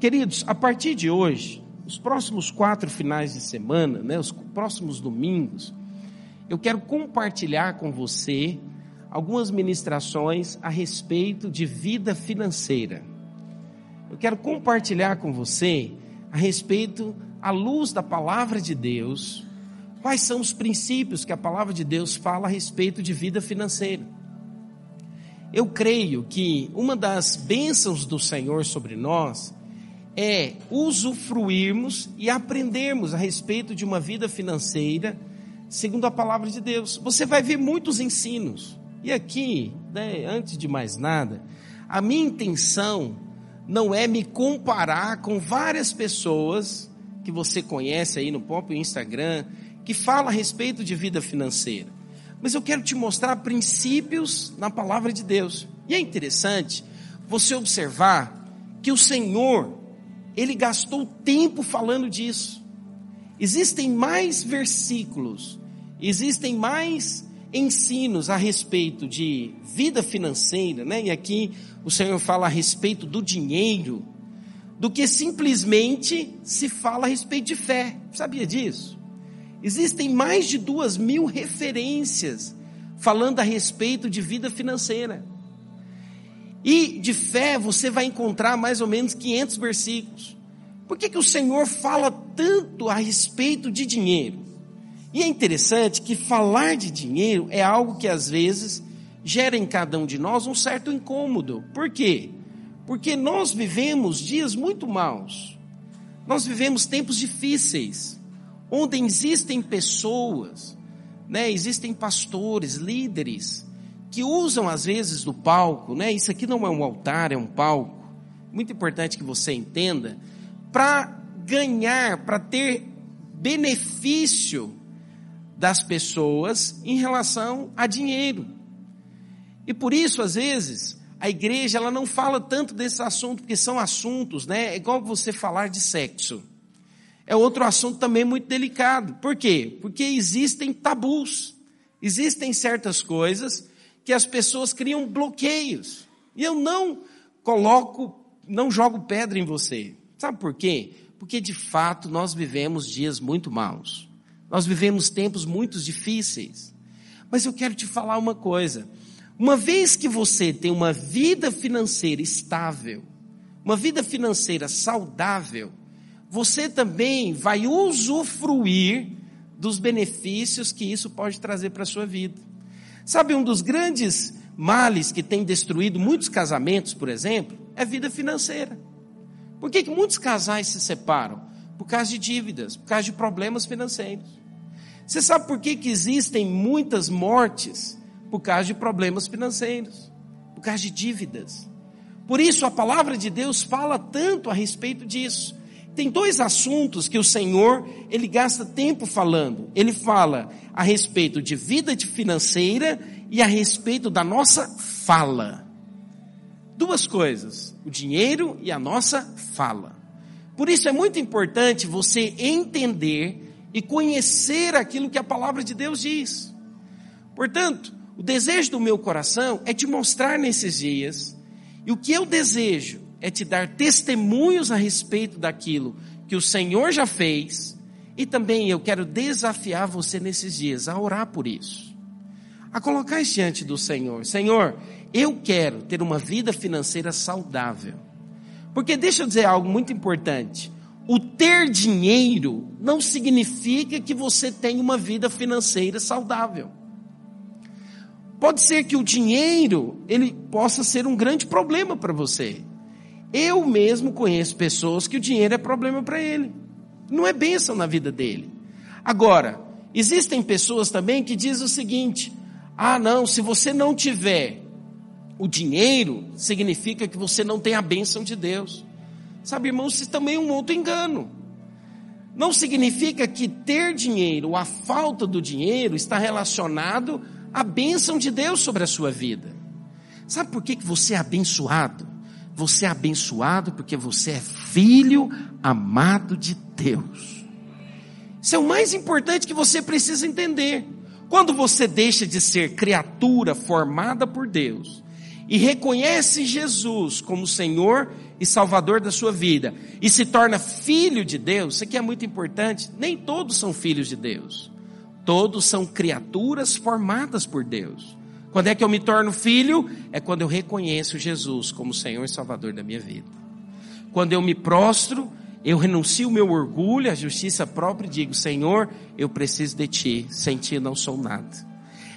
Queridos, a partir de hoje, os próximos quatro finais de semana, né, os próximos domingos, eu quero compartilhar com você algumas ministrações a respeito de vida financeira. Eu quero compartilhar com você a respeito, à luz da palavra de Deus, quais são os princípios que a palavra de Deus fala a respeito de vida financeira. Eu creio que uma das bênçãos do Senhor sobre nós é usufruirmos e aprendermos a respeito de uma vida financeira segundo a palavra de Deus. Você vai ver muitos ensinos. E aqui, né, antes de mais nada, a minha intenção não é me comparar com várias pessoas que você conhece aí no próprio Instagram, que fala a respeito de vida financeira. Mas eu quero te mostrar princípios na palavra de Deus. E é interessante você observar que o Senhor, ele gastou tempo falando disso. Existem mais versículos, existem mais ensinos a respeito de vida financeira, né? E aqui o Senhor fala a respeito do dinheiro, do que simplesmente se fala a respeito de fé. Sabia disso? Existem mais de duas mil referências falando a respeito de vida financeira. E de fé você vai encontrar mais ou menos 500 versículos. Por que, que o Senhor fala tanto a respeito de dinheiro? E é interessante que falar de dinheiro é algo que às vezes gera em cada um de nós um certo incômodo. Por quê? Porque nós vivemos dias muito maus. Nós vivemos tempos difíceis, onde existem pessoas, né, existem pastores, líderes, que usam às vezes do palco, né? Isso aqui não é um altar, é um palco. Muito importante que você entenda, para ganhar, para ter benefício das pessoas em relação a dinheiro. E por isso, às vezes, a igreja ela não fala tanto desse assunto, porque são assuntos, né? É igual você falar de sexo. É outro assunto também muito delicado. Por quê? Porque existem tabus. Existem certas coisas que as pessoas criam bloqueios. E eu não coloco, não jogo pedra em você. Sabe por quê? Porque de fato nós vivemos dias muito maus. Nós vivemos tempos muito difíceis. Mas eu quero te falar uma coisa. Uma vez que você tem uma vida financeira estável, uma vida financeira saudável, você também vai usufruir dos benefícios que isso pode trazer para a sua vida. Sabe, um dos grandes males que tem destruído muitos casamentos, por exemplo, é a vida financeira. Por que, que muitos casais se separam? Por causa de dívidas, por causa de problemas financeiros. Você sabe por que, que existem muitas mortes? Por causa de problemas financeiros, por causa de dívidas. Por isso a palavra de Deus fala tanto a respeito disso. Tem dois assuntos que o Senhor, ele gasta tempo falando. Ele fala a respeito de vida financeira e a respeito da nossa fala. Duas coisas, o dinheiro e a nossa fala. Por isso é muito importante você entender e conhecer aquilo que a palavra de Deus diz. Portanto, o desejo do meu coração é te mostrar nesses dias, e o que eu desejo é te dar testemunhos a respeito daquilo que o Senhor já fez, e também eu quero desafiar você nesses dias a orar por isso, a colocar isso diante do Senhor: Senhor, eu quero ter uma vida financeira saudável. Porque deixa eu dizer algo muito importante o ter dinheiro não significa que você tem uma vida financeira saudável. Pode ser que o dinheiro ele possa ser um grande problema para você. Eu mesmo conheço pessoas que o dinheiro é problema para ele. Não é bênção na vida dele. Agora, existem pessoas também que dizem o seguinte: ah, não, se você não tiver o dinheiro, significa que você não tem a bênção de Deus. Sabe, irmãos, isso também é um outro engano. Não significa que ter dinheiro, a falta do dinheiro, está relacionado à bênção de Deus sobre a sua vida. Sabe por que, que você é abençoado? Você é abençoado porque você é filho amado de Deus. Isso é o mais importante que você precisa entender. Quando você deixa de ser criatura formada por Deus e reconhece Jesus como Senhor e Salvador da sua vida e se torna filho de Deus, isso aqui é muito importante. Nem todos são filhos de Deus, todos são criaturas formadas por Deus. Quando é que eu me torno filho? É quando eu reconheço Jesus como Senhor e Salvador da minha vida. Quando eu me prostro, eu renuncio o meu orgulho, a justiça própria e digo: Senhor, eu preciso de Ti, sem Ti não sou nada.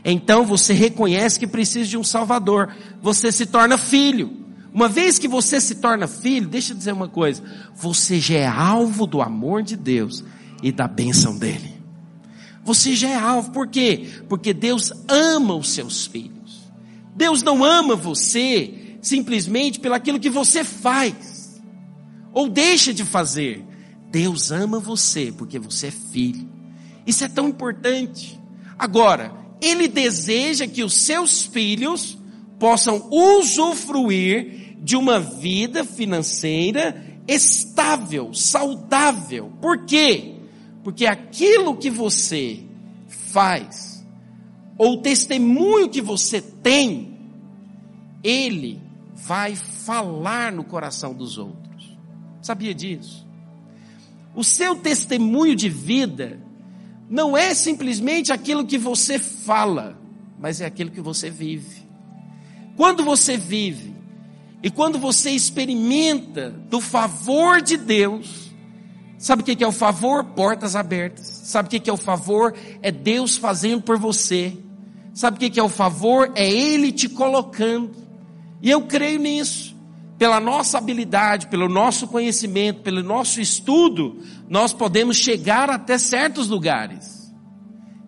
Então você reconhece que precisa de um Salvador, você se torna filho. Uma vez que você se torna filho, deixa eu dizer uma coisa, você já é alvo do amor de Deus e da bênção dele. Você já é alvo, por quê? Porque Deus ama os seus filhos. Deus não ama você simplesmente pelo aquilo que você faz ou deixa de fazer. Deus ama você porque você é filho. Isso é tão importante. Agora, Ele deseja que os seus filhos possam usufruir de uma vida financeira estável, saudável. Por quê? Porque aquilo que você faz, ou o testemunho que você tem, ele vai falar no coração dos outros. Sabia disso? O seu testemunho de vida não é simplesmente aquilo que você fala, mas é aquilo que você vive. Quando você vive e quando você experimenta do favor de Deus, Sabe o que é o favor? Portas abertas. Sabe o que é o favor? É Deus fazendo por você. Sabe o que é o favor? É Ele te colocando. E eu creio nisso. Pela nossa habilidade, pelo nosso conhecimento, pelo nosso estudo, nós podemos chegar até certos lugares.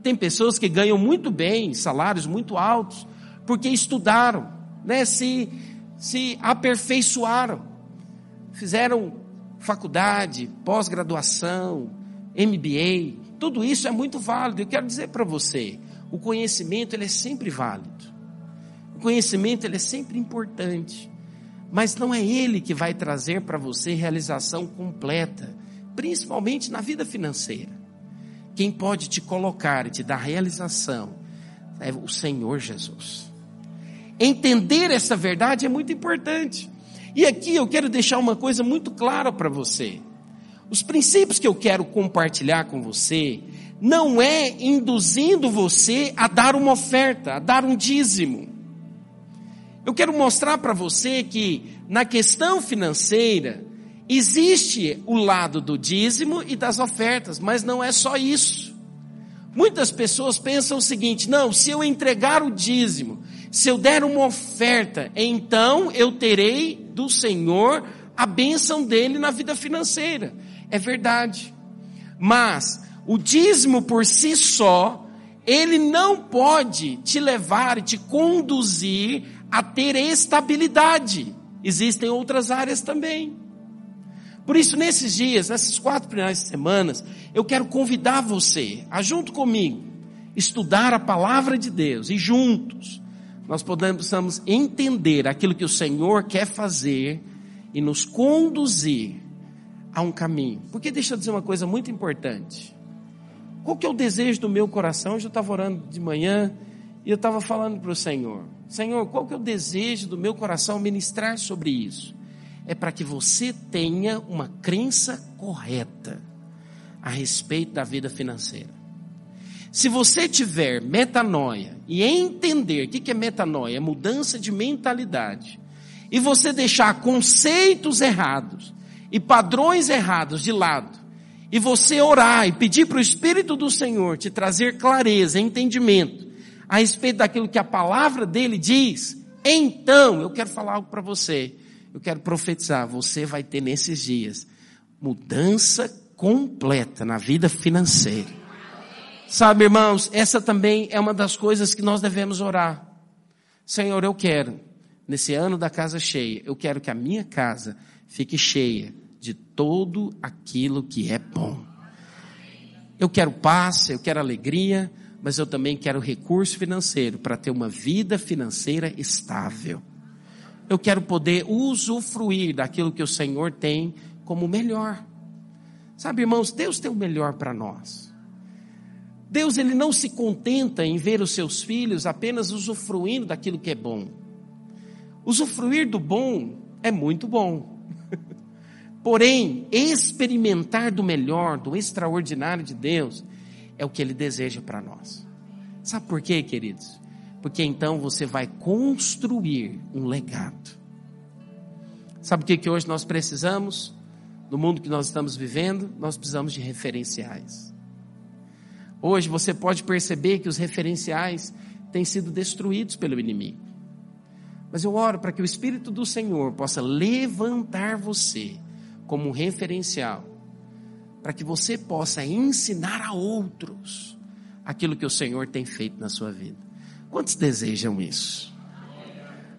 Tem pessoas que ganham muito bem, salários muito altos, porque estudaram, né? se, se aperfeiçoaram, fizeram faculdade, pós-graduação, MBA, tudo isso é muito válido. Eu quero dizer para você, o conhecimento ele é sempre válido. O conhecimento ele é sempre importante. Mas não é ele que vai trazer para você realização completa, principalmente na vida financeira. Quem pode te colocar e te dar realização é o Senhor Jesus. Entender essa verdade é muito importante. E aqui eu quero deixar uma coisa muito clara para você. Os princípios que eu quero compartilhar com você não é induzindo você a dar uma oferta, a dar um dízimo. Eu quero mostrar para você que na questão financeira existe o lado do dízimo e das ofertas, mas não é só isso. Muitas pessoas pensam o seguinte: não, se eu entregar o dízimo, se eu der uma oferta, então eu terei do Senhor a bênção dele na vida financeira. É verdade. Mas o dízimo por si só, ele não pode te levar te conduzir a ter estabilidade. Existem outras áreas também. Por isso, nesses dias, nessas quatro primeiras semanas, eu quero convidar você a, junto comigo, estudar a palavra de Deus e juntos nós possamos entender aquilo que o Senhor quer fazer e nos conduzir a um caminho. Porque deixa eu dizer uma coisa muito importante. Qual que é o desejo do meu coração? Eu estava orando de manhã e eu estava falando para o Senhor: Senhor, qual que é o desejo do meu coração ministrar sobre isso? É para que você tenha uma crença correta a respeito da vida financeira. Se você tiver metanoia e entender o que é metanoia, é mudança de mentalidade, e você deixar conceitos errados e padrões errados de lado, e você orar e pedir para o Espírito do Senhor te trazer clareza, entendimento a respeito daquilo que a palavra dele diz, então eu quero falar algo para você. Eu quero profetizar, você vai ter nesses dias mudança completa na vida financeira. Sabe, irmãos, essa também é uma das coisas que nós devemos orar. Senhor, eu quero, nesse ano da casa cheia, eu quero que a minha casa fique cheia de todo aquilo que é bom. Eu quero paz, eu quero alegria, mas eu também quero recurso financeiro para ter uma vida financeira estável. Eu quero poder usufruir daquilo que o Senhor tem como melhor. Sabe, irmãos, Deus tem o melhor para nós. Deus ele não se contenta em ver os seus filhos apenas usufruindo daquilo que é bom. Usufruir do bom é muito bom. Porém, experimentar do melhor, do extraordinário de Deus, é o que Ele deseja para nós. Sabe por quê, queridos? Porque então você vai construir um legado. Sabe o que, que hoje nós precisamos? No mundo que nós estamos vivendo, nós precisamos de referenciais. Hoje você pode perceber que os referenciais têm sido destruídos pelo inimigo. Mas eu oro para que o Espírito do Senhor possa levantar você como um referencial, para que você possa ensinar a outros aquilo que o Senhor tem feito na sua vida. Quantos desejam isso?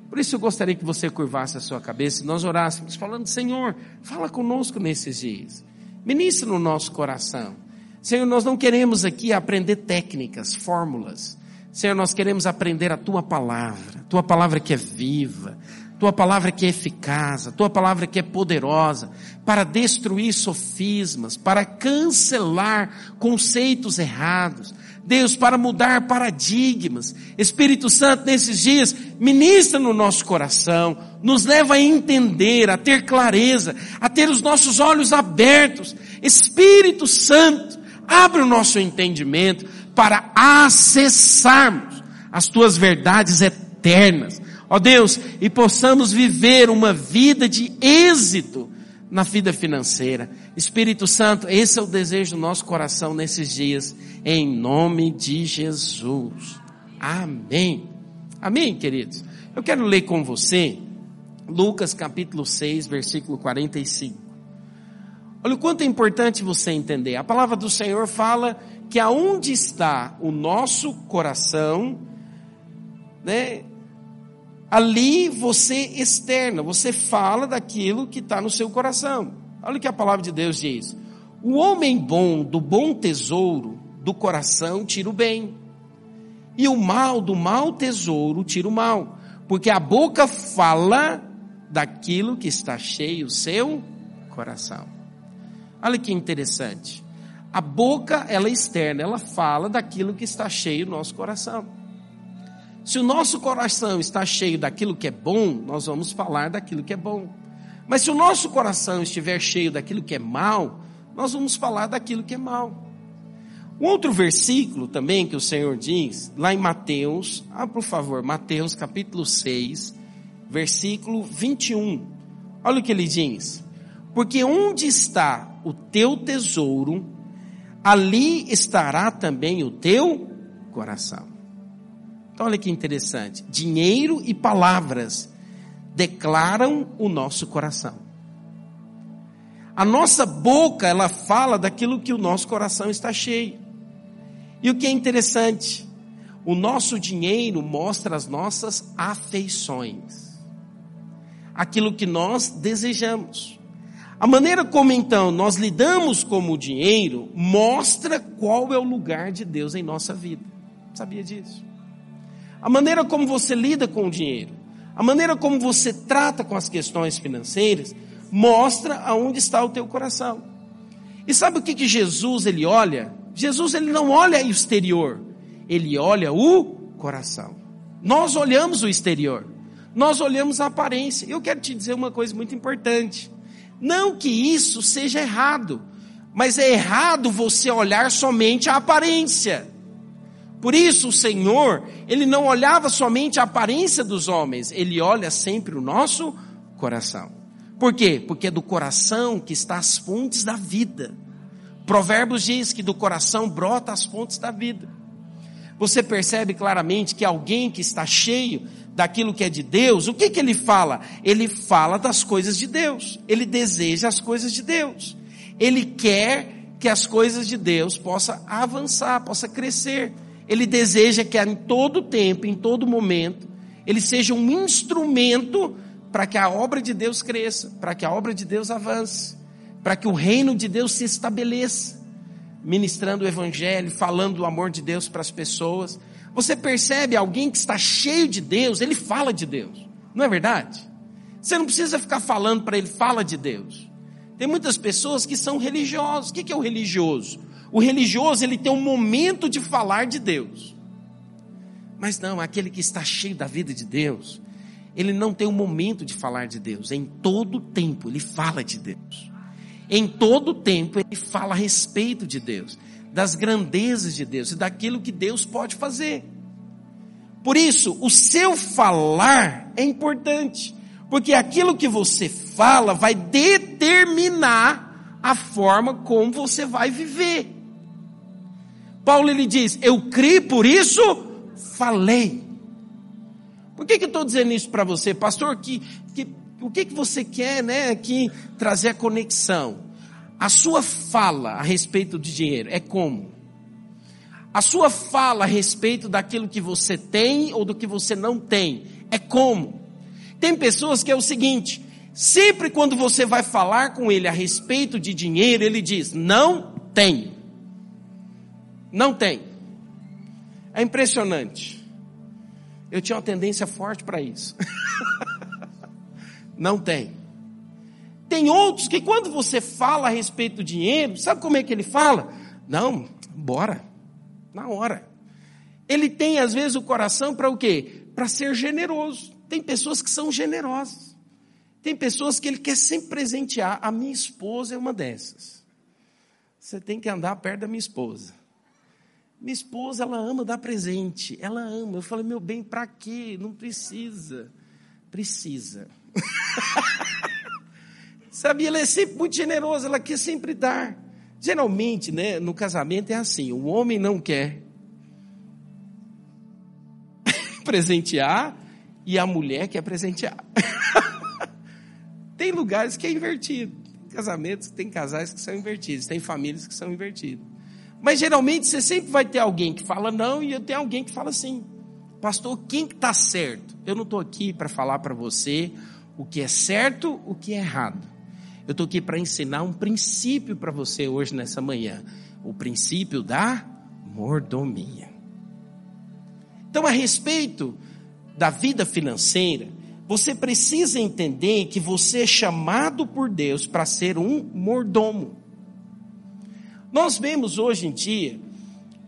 Por isso eu gostaria que você curvasse a sua cabeça e nós orássemos, falando: Senhor, fala conosco nesses dias, ministra no nosso coração. Senhor, nós não queremos aqui aprender técnicas, fórmulas. Senhor, nós queremos aprender a tua palavra, tua palavra que é viva, tua palavra que é eficaz, tua palavra que é poderosa para destruir sofismas, para cancelar conceitos errados, Deus, para mudar paradigmas. Espírito Santo, nesses dias, ministra no nosso coração, nos leva a entender, a ter clareza, a ter os nossos olhos abertos. Espírito Santo, abre o nosso entendimento para acessarmos as tuas verdades eternas. Ó Deus, e possamos viver uma vida de êxito na vida financeira. Espírito Santo, esse é o desejo do nosso coração nesses dias em nome de Jesus. Amém. Amém, queridos. Eu quero ler com você Lucas capítulo 6, versículo 45. Olha o quanto é importante você entender. A palavra do Senhor fala que aonde está o nosso coração, né? Ali você externa, você fala daquilo que está no seu coração. Olha o que a palavra de Deus diz. O homem bom do bom tesouro do coração tira o bem. E o mal do mau tesouro tira o mal. Porque a boca fala daquilo que está cheio o seu coração. Olha que interessante. A boca, ela é externa, ela fala daquilo que está cheio no nosso coração. Se o nosso coração está cheio daquilo que é bom, nós vamos falar daquilo que é bom. Mas se o nosso coração estiver cheio daquilo que é mal, nós vamos falar daquilo que é mal. Um outro versículo também que o Senhor diz, lá em Mateus, ah, por favor, Mateus capítulo 6, versículo 21. Olha o que ele diz. Porque onde está o teu tesouro, ali estará também o teu coração. Então, olha que interessante. Dinheiro e palavras declaram o nosso coração. A nossa boca, ela fala daquilo que o nosso coração está cheio. E o que é interessante, o nosso dinheiro mostra as nossas afeições, aquilo que nós desejamos. A maneira como então nós lidamos com o dinheiro mostra qual é o lugar de Deus em nossa vida. Sabia disso? A maneira como você lida com o dinheiro, a maneira como você trata com as questões financeiras, mostra aonde está o teu coração. E sabe o que, que Jesus ele olha? Jesus ele não olha o exterior, ele olha o coração. Nós olhamos o exterior, nós olhamos a aparência. Eu quero te dizer uma coisa muito importante. Não que isso seja errado, mas é errado você olhar somente a aparência. Por isso o Senhor, ele não olhava somente a aparência dos homens, ele olha sempre o nosso coração. Por quê? Porque é do coração que está as fontes da vida. Provérbios diz que do coração brota as fontes da vida. Você percebe claramente que alguém que está cheio daquilo que é de Deus, o que que ele fala? Ele fala das coisas de Deus. Ele deseja as coisas de Deus. Ele quer que as coisas de Deus possa avançar, possa crescer. Ele deseja que em todo tempo, em todo momento, ele seja um instrumento para que a obra de Deus cresça, para que a obra de Deus avance para que o reino de Deus se estabeleça, ministrando o evangelho, falando do amor de Deus para as pessoas. Você percebe alguém que está cheio de Deus, ele fala de Deus, não é verdade? Você não precisa ficar falando para ele, fala de Deus. Tem muitas pessoas que são religiosos. O que é o religioso? O religioso ele tem um momento de falar de Deus. Mas não, aquele que está cheio da vida de Deus, ele não tem um momento de falar de Deus. Em todo tempo ele fala de Deus. Em todo tempo ele fala a respeito de Deus, das grandezas de Deus e daquilo que Deus pode fazer. Por isso, o seu falar é importante, porque aquilo que você fala vai determinar a forma como você vai viver. Paulo ele diz: Eu criei, por isso falei. Por que, que eu estou dizendo isso para você, pastor? Que, que, o que, que você quer, né? Aqui trazer a conexão. A sua fala a respeito de dinheiro é como? A sua fala a respeito daquilo que você tem ou do que você não tem é como? Tem pessoas que é o seguinte: sempre quando você vai falar com ele a respeito de dinheiro, ele diz: não tem. Não tem. É impressionante. Eu tinha uma tendência forte para isso. Não tem. Tem outros que quando você fala a respeito do dinheiro, sabe como é que ele fala? Não, bora. Na hora. Ele tem às vezes o coração para o quê? Para ser generoso. Tem pessoas que são generosas. Tem pessoas que ele quer sempre presentear. A minha esposa é uma dessas. Você tem que andar perto da minha esposa. Minha esposa, ela ama dar presente. Ela ama. Eu falei, meu bem, para quê? Não precisa. Precisa. Sabe, ela é sempre muito generosa, ela quer sempre dar. Geralmente, né, no casamento é assim, o homem não quer presentear e a mulher quer presentear. tem lugares que é invertido. Casamentos, tem casais que são invertidos, tem famílias que são invertidas. Mas geralmente você sempre vai ter alguém que fala não e eu tenho alguém que fala sim. Pastor, quem está certo? Eu não estou aqui para falar para você o que é certo, o que é errado. Eu estou aqui para ensinar um princípio para você hoje nessa manhã. O princípio da mordomia. Então, a respeito da vida financeira, você precisa entender que você é chamado por Deus para ser um mordomo. Nós vemos hoje em dia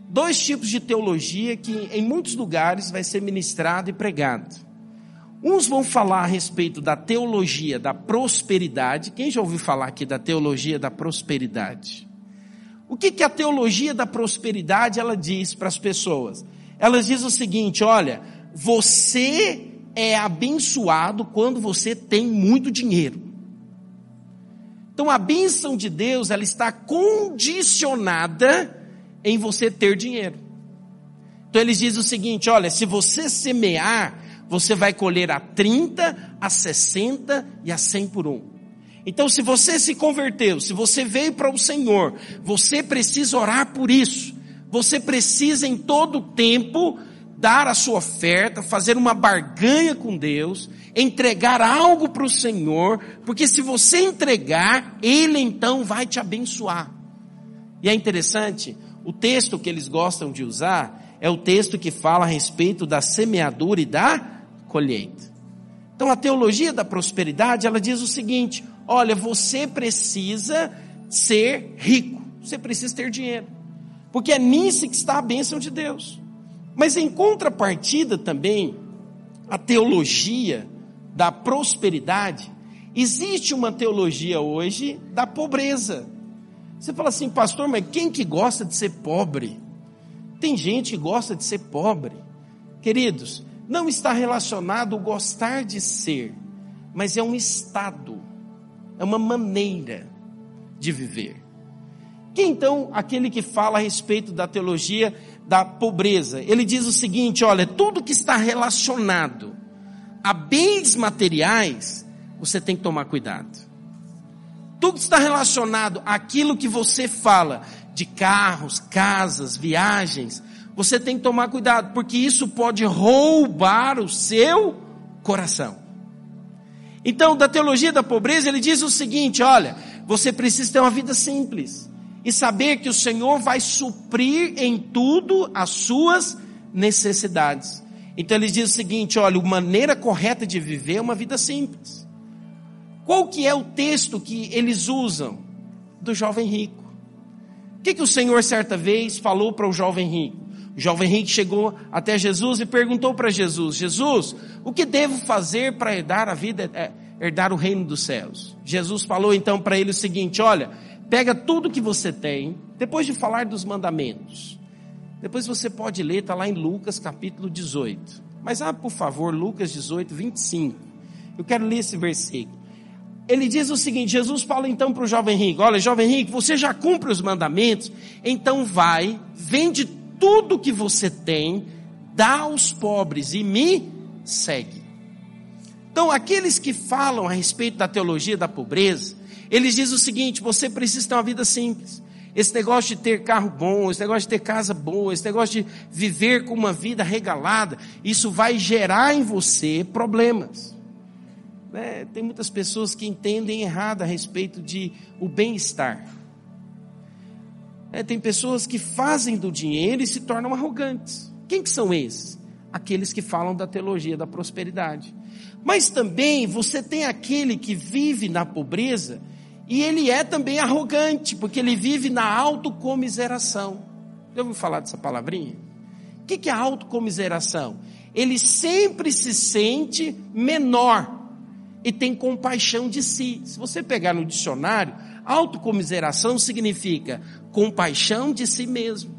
dois tipos de teologia que em muitos lugares vai ser ministrado e pregado. Uns vão falar a respeito da teologia da prosperidade. Quem já ouviu falar aqui da teologia da prosperidade? O que, que a teologia da prosperidade ela diz para as pessoas? Ela diz o seguinte: olha, você é abençoado quando você tem muito dinheiro. Então a bênção de Deus, ela está condicionada em você ter dinheiro. Então eles dizem o seguinte: olha, se você semear, você vai colher a 30, a 60 e a 100 por um. Então, se você se converteu, se você veio para o Senhor, você precisa orar por isso. Você precisa em todo tempo dar a sua oferta, fazer uma barganha com Deus, entregar algo para o Senhor, porque se você entregar, Ele então vai te abençoar. E é interessante, o texto que eles gostam de usar é o texto que fala a respeito da semeadura e da colheita. Então a teologia da prosperidade, ela diz o seguinte: olha, você precisa ser rico, você precisa ter dinheiro, porque é nisso que está a bênção de Deus. Mas em contrapartida também, a teologia da prosperidade, existe uma teologia hoje da pobreza. Você fala assim, pastor, mas quem que gosta de ser pobre? Tem gente que gosta de ser pobre. Queridos, não está relacionado o gostar de ser, mas é um estado, é uma maneira de viver. Quem então aquele que fala a respeito da teologia da pobreza. Ele diz o seguinte: olha, tudo que está relacionado a bens materiais, você tem que tomar cuidado. Tudo que está relacionado àquilo que você fala de carros, casas, viagens, você tem que tomar cuidado, porque isso pode roubar o seu coração. Então, da teologia da pobreza, ele diz o seguinte: olha, você precisa ter uma vida simples e saber que o Senhor vai suprir em tudo as suas necessidades. Então ele diz o seguinte: olha, a maneira correta de viver é uma vida simples. Qual que é o texto que eles usam? Do jovem rico. O que, que o Senhor certa vez falou para o jovem rico? O jovem rico chegou até Jesus e perguntou para Jesus: Jesus, o que devo fazer para herdar a vida, é, herdar o reino dos céus? Jesus falou então para ele o seguinte: Olha, pega tudo que você tem, depois de falar dos mandamentos. Depois você pode ler, está lá em Lucas capítulo 18. Mas, ah, por favor, Lucas 18, 25. Eu quero ler esse versículo. Ele diz o seguinte: Jesus fala então para o jovem rico: Olha, jovem rico, você já cumpre os mandamentos, então vai, vende tudo que você tem, dá aos pobres e me segue. Então, aqueles que falam a respeito da teologia da pobreza, eles dizem o seguinte: você precisa ter uma vida simples. Esse negócio de ter carro bom, esse negócio de ter casa boa, esse negócio de viver com uma vida regalada, isso vai gerar em você problemas. Né? Tem muitas pessoas que entendem errado a respeito de o bem-estar. É, tem pessoas que fazem do dinheiro e se tornam arrogantes. Quem que são esses? Aqueles que falam da teologia da prosperidade. Mas também você tem aquele que vive na pobreza e ele é também arrogante, porque ele vive na autocomiseração. Já ouviu falar dessa palavrinha? O que é autocomiseração? Ele sempre se sente menor e tem compaixão de si. Se você pegar no dicionário, autocomiseração significa compaixão de si mesmo.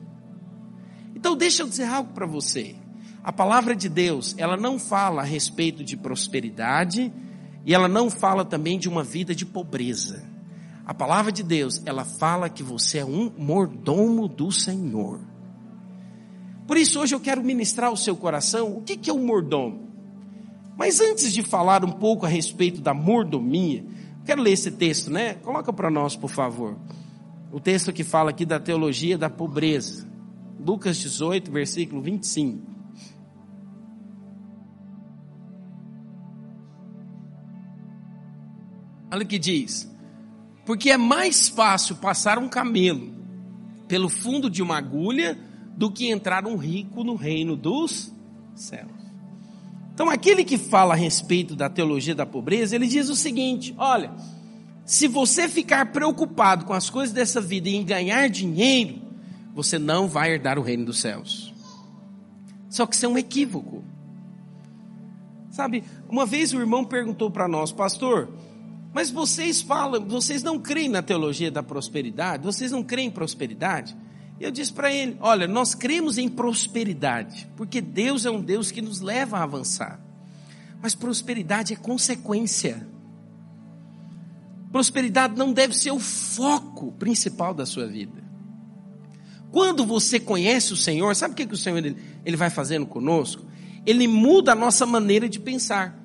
Então deixa eu dizer algo para você. A palavra de Deus, ela não fala a respeito de prosperidade e ela não fala também de uma vida de pobreza. A palavra de Deus, ela fala que você é um mordomo do Senhor. Por isso hoje eu quero ministrar ao seu coração o que, que é um mordomo. Mas antes de falar um pouco a respeito da mordomia, quero ler esse texto, né? Coloca para nós, por favor. O texto que fala aqui da teologia da pobreza. Lucas 18, versículo 25. Olha o que diz. Porque é mais fácil passar um camelo pelo fundo de uma agulha do que entrar um rico no reino dos céus. Então, aquele que fala a respeito da teologia da pobreza, ele diz o seguinte: olha, se você ficar preocupado com as coisas dessa vida e em ganhar dinheiro, você não vai herdar o reino dos céus. Só que isso é um equívoco. Sabe, uma vez o irmão perguntou para nós, pastor, mas vocês falam, vocês não creem na teologia da prosperidade? Vocês não creem em prosperidade? E eu disse para ele: olha, nós cremos em prosperidade, porque Deus é um Deus que nos leva a avançar. Mas prosperidade é consequência. Prosperidade não deve ser o foco principal da sua vida. Quando você conhece o Senhor, sabe o que, que o Senhor ele, ele vai fazendo conosco? Ele muda a nossa maneira de pensar.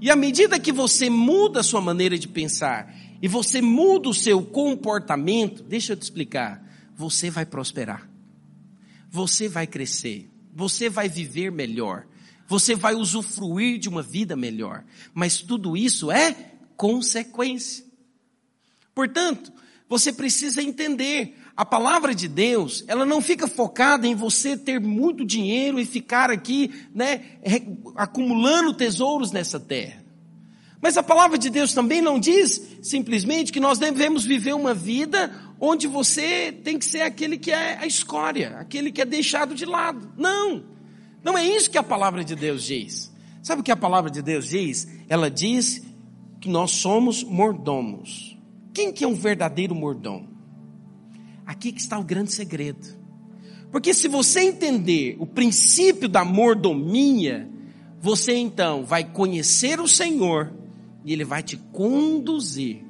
E à medida que você muda a sua maneira de pensar e você muda o seu comportamento, deixa eu te explicar, você vai prosperar. Você vai crescer. Você vai viver melhor. Você vai usufruir de uma vida melhor. Mas tudo isso é consequência. Portanto, você precisa entender, a palavra de Deus, ela não fica focada em você ter muito dinheiro e ficar aqui, né, acumulando tesouros nessa terra. Mas a palavra de Deus também não diz simplesmente que nós devemos viver uma vida onde você tem que ser aquele que é a escória, aquele que é deixado de lado. Não, não é isso que a palavra de Deus diz. Sabe o que a palavra de Deus diz? Ela diz que nós somos mordomos. Quem que é um verdadeiro mordomo? Aqui que está o grande segredo. Porque se você entender o princípio da mordomia, você então vai conhecer o Senhor e ele vai te conduzir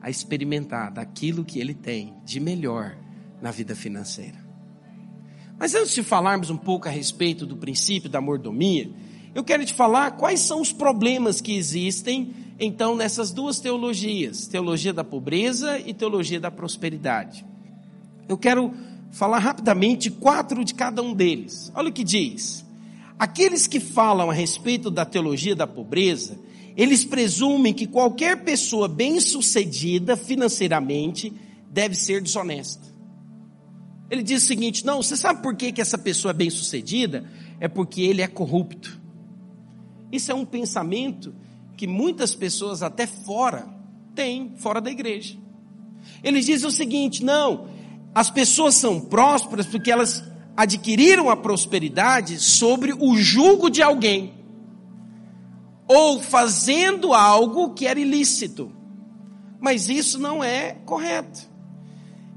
a experimentar daquilo que ele tem de melhor na vida financeira. Mas antes de falarmos um pouco a respeito do princípio da mordomia, eu quero te falar quais são os problemas que existem então nessas duas teologias, teologia da pobreza e teologia da prosperidade. Eu quero falar rapidamente quatro de cada um deles. Olha o que diz. Aqueles que falam a respeito da teologia da pobreza, eles presumem que qualquer pessoa bem-sucedida financeiramente deve ser desonesta. Ele diz o seguinte: não, você sabe por que, que essa pessoa é bem-sucedida? É porque ele é corrupto. Isso é um pensamento que muitas pessoas até fora têm, fora da igreja. Eles dizem o seguinte: não, as pessoas são prósperas porque elas adquiriram a prosperidade sobre o jugo de alguém, ou fazendo algo que era ilícito. Mas isso não é correto.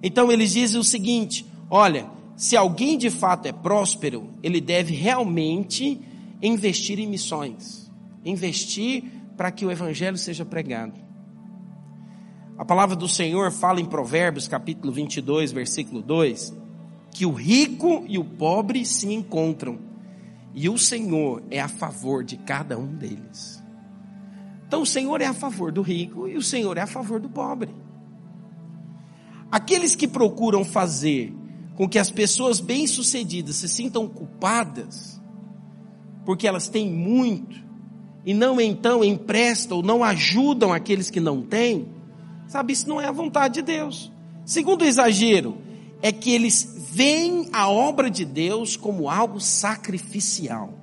Então eles dizem o seguinte: olha, se alguém de fato é próspero, ele deve realmente investir em missões, investir para que o evangelho seja pregado. A palavra do Senhor fala em Provérbios, capítulo 22, versículo 2, que o rico e o pobre se encontram, e o Senhor é a favor de cada um deles. Então o Senhor é a favor do rico e o Senhor é a favor do pobre. Aqueles que procuram fazer com que as pessoas bem-sucedidas se sintam culpadas, porque elas têm muito, e não então emprestam ou não ajudam aqueles que não têm, sabe, isso não é a vontade de Deus. Segundo exagero, é que eles veem a obra de Deus como algo sacrificial.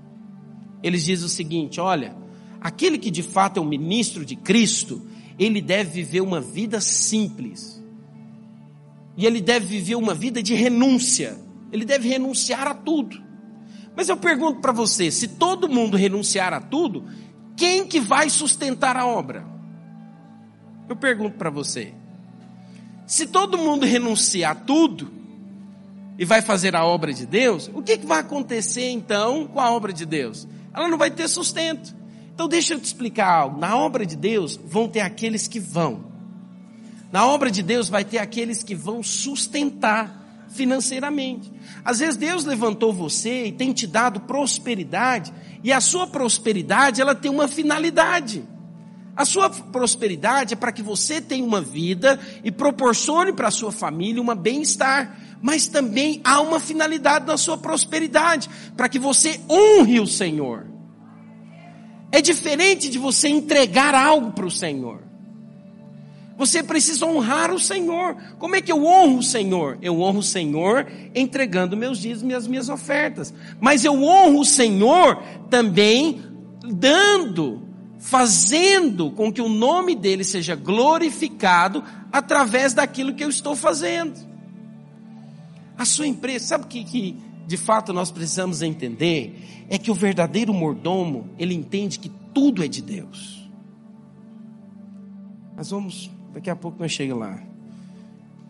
Eles dizem o seguinte: olha, aquele que de fato é um ministro de Cristo, ele deve viver uma vida simples. E ele deve viver uma vida de renúncia. Ele deve renunciar a tudo. Mas eu pergunto para você, se todo mundo renunciar a tudo, quem que vai sustentar a obra? Eu pergunto para você. Se todo mundo renunciar a tudo, e vai fazer a obra de Deus, o que, que vai acontecer então com a obra de Deus? Ela não vai ter sustento. Então deixa eu te explicar algo. Na obra de Deus vão ter aqueles que vão. Na obra de Deus vai ter aqueles que vão sustentar financeiramente. Às vezes Deus levantou você e tem te dado prosperidade, e a sua prosperidade ela tem uma finalidade. A sua prosperidade é para que você tenha uma vida e proporcione para a sua família uma bem-estar mas também há uma finalidade na sua prosperidade, para que você honre o Senhor. É diferente de você entregar algo para o Senhor. Você precisa honrar o Senhor. Como é que eu honro o Senhor? Eu honro o Senhor entregando meus dízimos e as minhas ofertas. Mas eu honro o Senhor também dando, fazendo com que o nome dele seja glorificado através daquilo que eu estou fazendo. A sua empresa, sabe o que, que de fato nós precisamos entender? É que o verdadeiro mordomo, ele entende que tudo é de Deus. Mas vamos, daqui a pouco nós chegamos lá.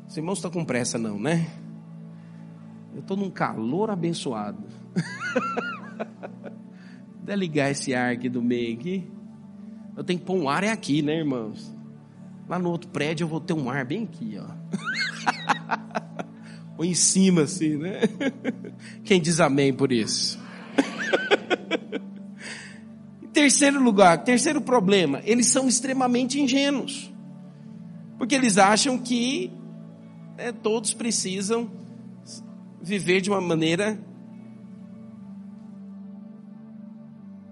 Os irmãos estão com pressa não, né? Eu estou num calor abençoado. Deve ligar esse ar aqui do meio aqui. Eu tenho que pôr um ar é aqui, né, irmãos? Lá no outro prédio eu vou ter um ar bem aqui, ó. ou em cima, assim, né? Quem diz amém por isso? em terceiro lugar, terceiro problema, eles são extremamente ingênuos. Porque eles acham que né, todos precisam viver de uma maneira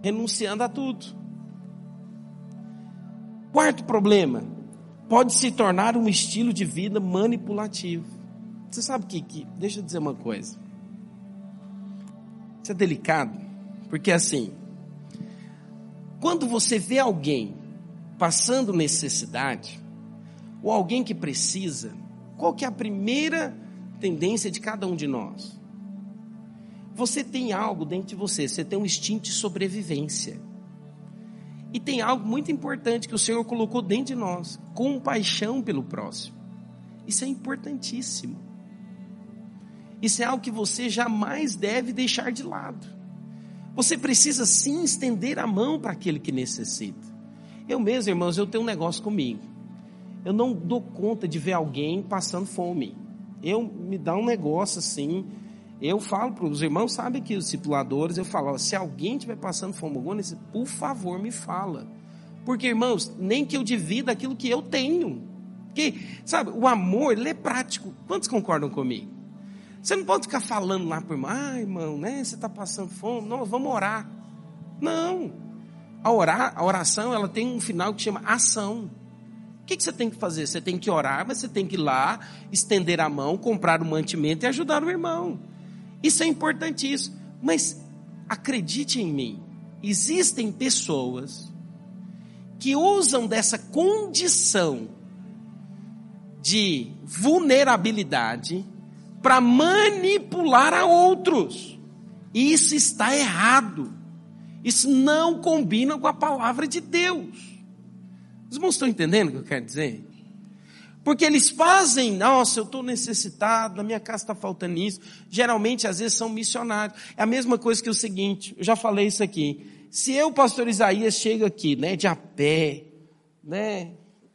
renunciando a tudo. Quarto problema, pode se tornar um estilo de vida manipulativo. Você sabe que, que, deixa eu dizer uma coisa. Isso é delicado, porque assim, quando você vê alguém passando necessidade, ou alguém que precisa, qual que é a primeira tendência de cada um de nós? Você tem algo dentro de você, você tem um instinto de sobrevivência. E tem algo muito importante que o Senhor colocou dentro de nós: compaixão pelo próximo. Isso é importantíssimo. Isso é algo que você jamais deve deixar de lado. Você precisa sim estender a mão para aquele que necessita. Eu mesmo, irmãos, eu tenho um negócio comigo. Eu não dou conta de ver alguém passando fome. Eu me dá um negócio assim. Eu falo para os irmãos, sabe que os discipuladores, eu falo, se alguém estiver passando fome alguma, por favor, me fala. Porque, irmãos, nem que eu divida aquilo que eu tenho. Porque, sabe, o amor, ele é prático. Quantos concordam comigo? Você não pode ficar falando lá irmão, ah, irmão, né, você está passando fome, não, vamos orar. Não. A, orar, a oração, ela tem um final que chama ação. O que, que você tem que fazer? Você tem que orar, mas você tem que ir lá, estender a mão, comprar o mantimento e ajudar o irmão. Isso é importantíssimo. Mas acredite em mim, existem pessoas que usam dessa condição de vulnerabilidade para manipular a outros. Isso está errado. Isso não combina com a palavra de Deus. Os irmãos estão entendendo o que eu quero dizer? Porque eles fazem, nossa, eu estou necessitado, na minha casa está faltando isso. Geralmente, às vezes, são missionários. É a mesma coisa que o seguinte, eu já falei isso aqui. Se eu, pastor Isaías, chego aqui, né, de a pé, né,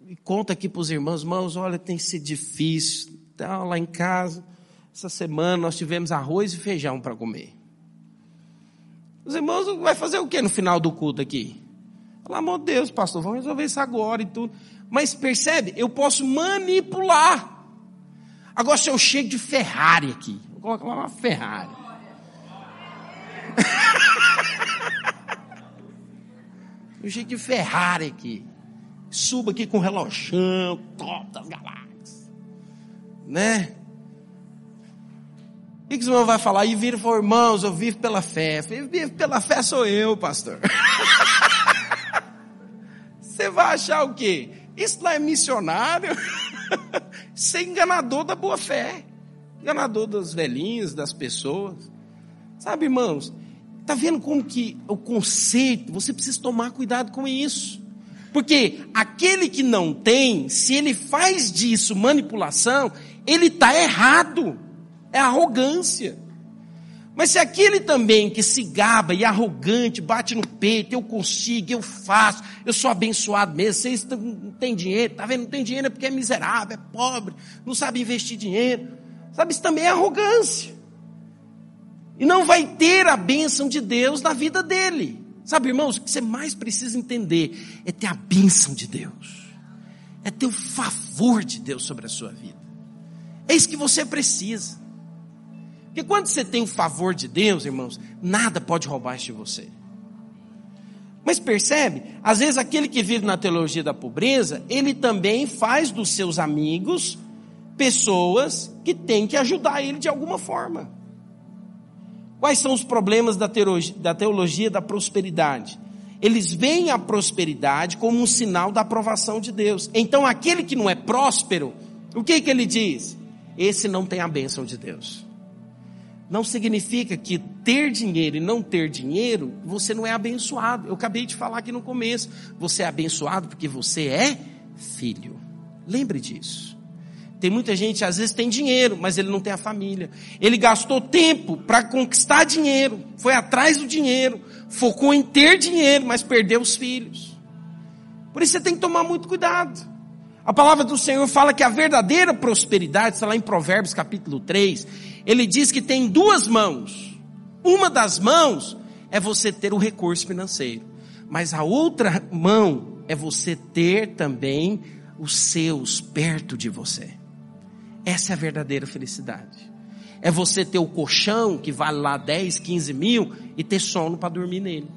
e conta aqui para os irmãos, irmãos, olha, tem sido difícil, tá, lá em casa, essa semana nós tivemos arroz e feijão para comer. Os irmãos vai fazer o que no final do culto aqui? Pelo amor de Deus, pastor, vamos resolver isso agora e tudo. Mas percebe, eu posso manipular. Agora, se eu chego de Ferrari aqui, vou colocar uma Ferrari. eu chego de Ferrari aqui. Suba aqui com o relojão, top das galáxias. Né? O que, o irmão vai falar? E vira e irmãos, eu vivo pela fé. Vivo pela fé sou eu, pastor. Você vai achar o quê? Isso lá é missionário. Ser enganador da boa fé. Enganador dos velhinhos, das pessoas. Sabe, irmãos? Tá vendo como que o conceito, você precisa tomar cuidado com isso. Porque aquele que não tem, se ele faz disso manipulação, ele está errado. É arrogância. Mas se aquele também que se gaba e arrogante, bate no peito, eu consigo, eu faço, eu sou abençoado mesmo, vocês não têm dinheiro, tá vendo? Não tem dinheiro é porque é miserável, é pobre, não sabe investir dinheiro. Sabe, isso também é arrogância. E não vai ter a bênção de Deus na vida dele. Sabe, irmãos, o que você mais precisa entender é ter a bênção de Deus. É ter o favor de Deus sobre a sua vida. É isso que você precisa. Porque quando você tem o favor de Deus, irmãos, nada pode roubar isso de você. Mas percebe? Às vezes aquele que vive na teologia da pobreza, ele também faz dos seus amigos pessoas que têm que ajudar ele de alguma forma. Quais são os problemas da teologia da, teologia da prosperidade? Eles veem a prosperidade como um sinal da aprovação de Deus. Então aquele que não é próspero, o que que ele diz? Esse não tem a bênção de Deus não significa que ter dinheiro e não ter dinheiro, você não é abençoado. Eu acabei de falar aqui no começo. Você é abençoado porque você é filho. Lembre disso. Tem muita gente, às vezes tem dinheiro, mas ele não tem a família. Ele gastou tempo para conquistar dinheiro, foi atrás do dinheiro, focou em ter dinheiro, mas perdeu os filhos. Por isso você tem que tomar muito cuidado. A palavra do Senhor fala que a verdadeira prosperidade, está lá em Provérbios capítulo 3, ele diz que tem duas mãos. Uma das mãos é você ter o recurso financeiro, mas a outra mão é você ter também os seus perto de você. Essa é a verdadeira felicidade. É você ter o colchão que vale lá 10, 15 mil e ter sono para dormir nele.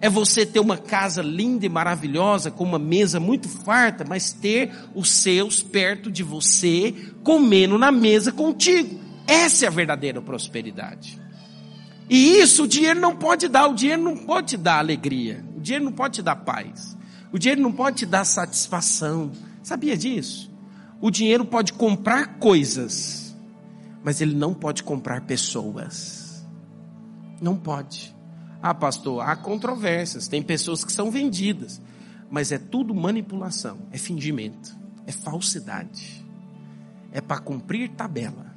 É você ter uma casa linda e maravilhosa, com uma mesa muito farta, mas ter os seus perto de você, comendo na mesa contigo. Essa é a verdadeira prosperidade. E isso o dinheiro não pode dar, o dinheiro não pode te dar alegria, o dinheiro não pode te dar paz, o dinheiro não pode te dar satisfação. Sabia disso? O dinheiro pode comprar coisas, mas ele não pode comprar pessoas. Não pode. Ah, pastor, há controvérsias, tem pessoas que são vendidas, mas é tudo manipulação, é fingimento, é falsidade, é para cumprir tabela.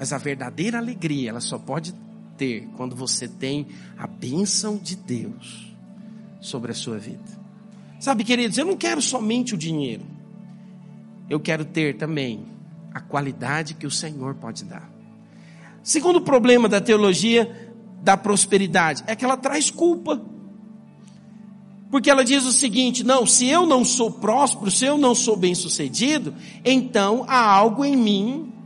Mas a verdadeira alegria, ela só pode ter quando você tem a bênção de Deus sobre a sua vida. Sabe, queridos, eu não quero somente o dinheiro. Eu quero ter também a qualidade que o Senhor pode dar. Segundo problema da teologia da prosperidade é que ela traz culpa. Porque ela diz o seguinte: não, se eu não sou próspero, se eu não sou bem-sucedido, então há algo em mim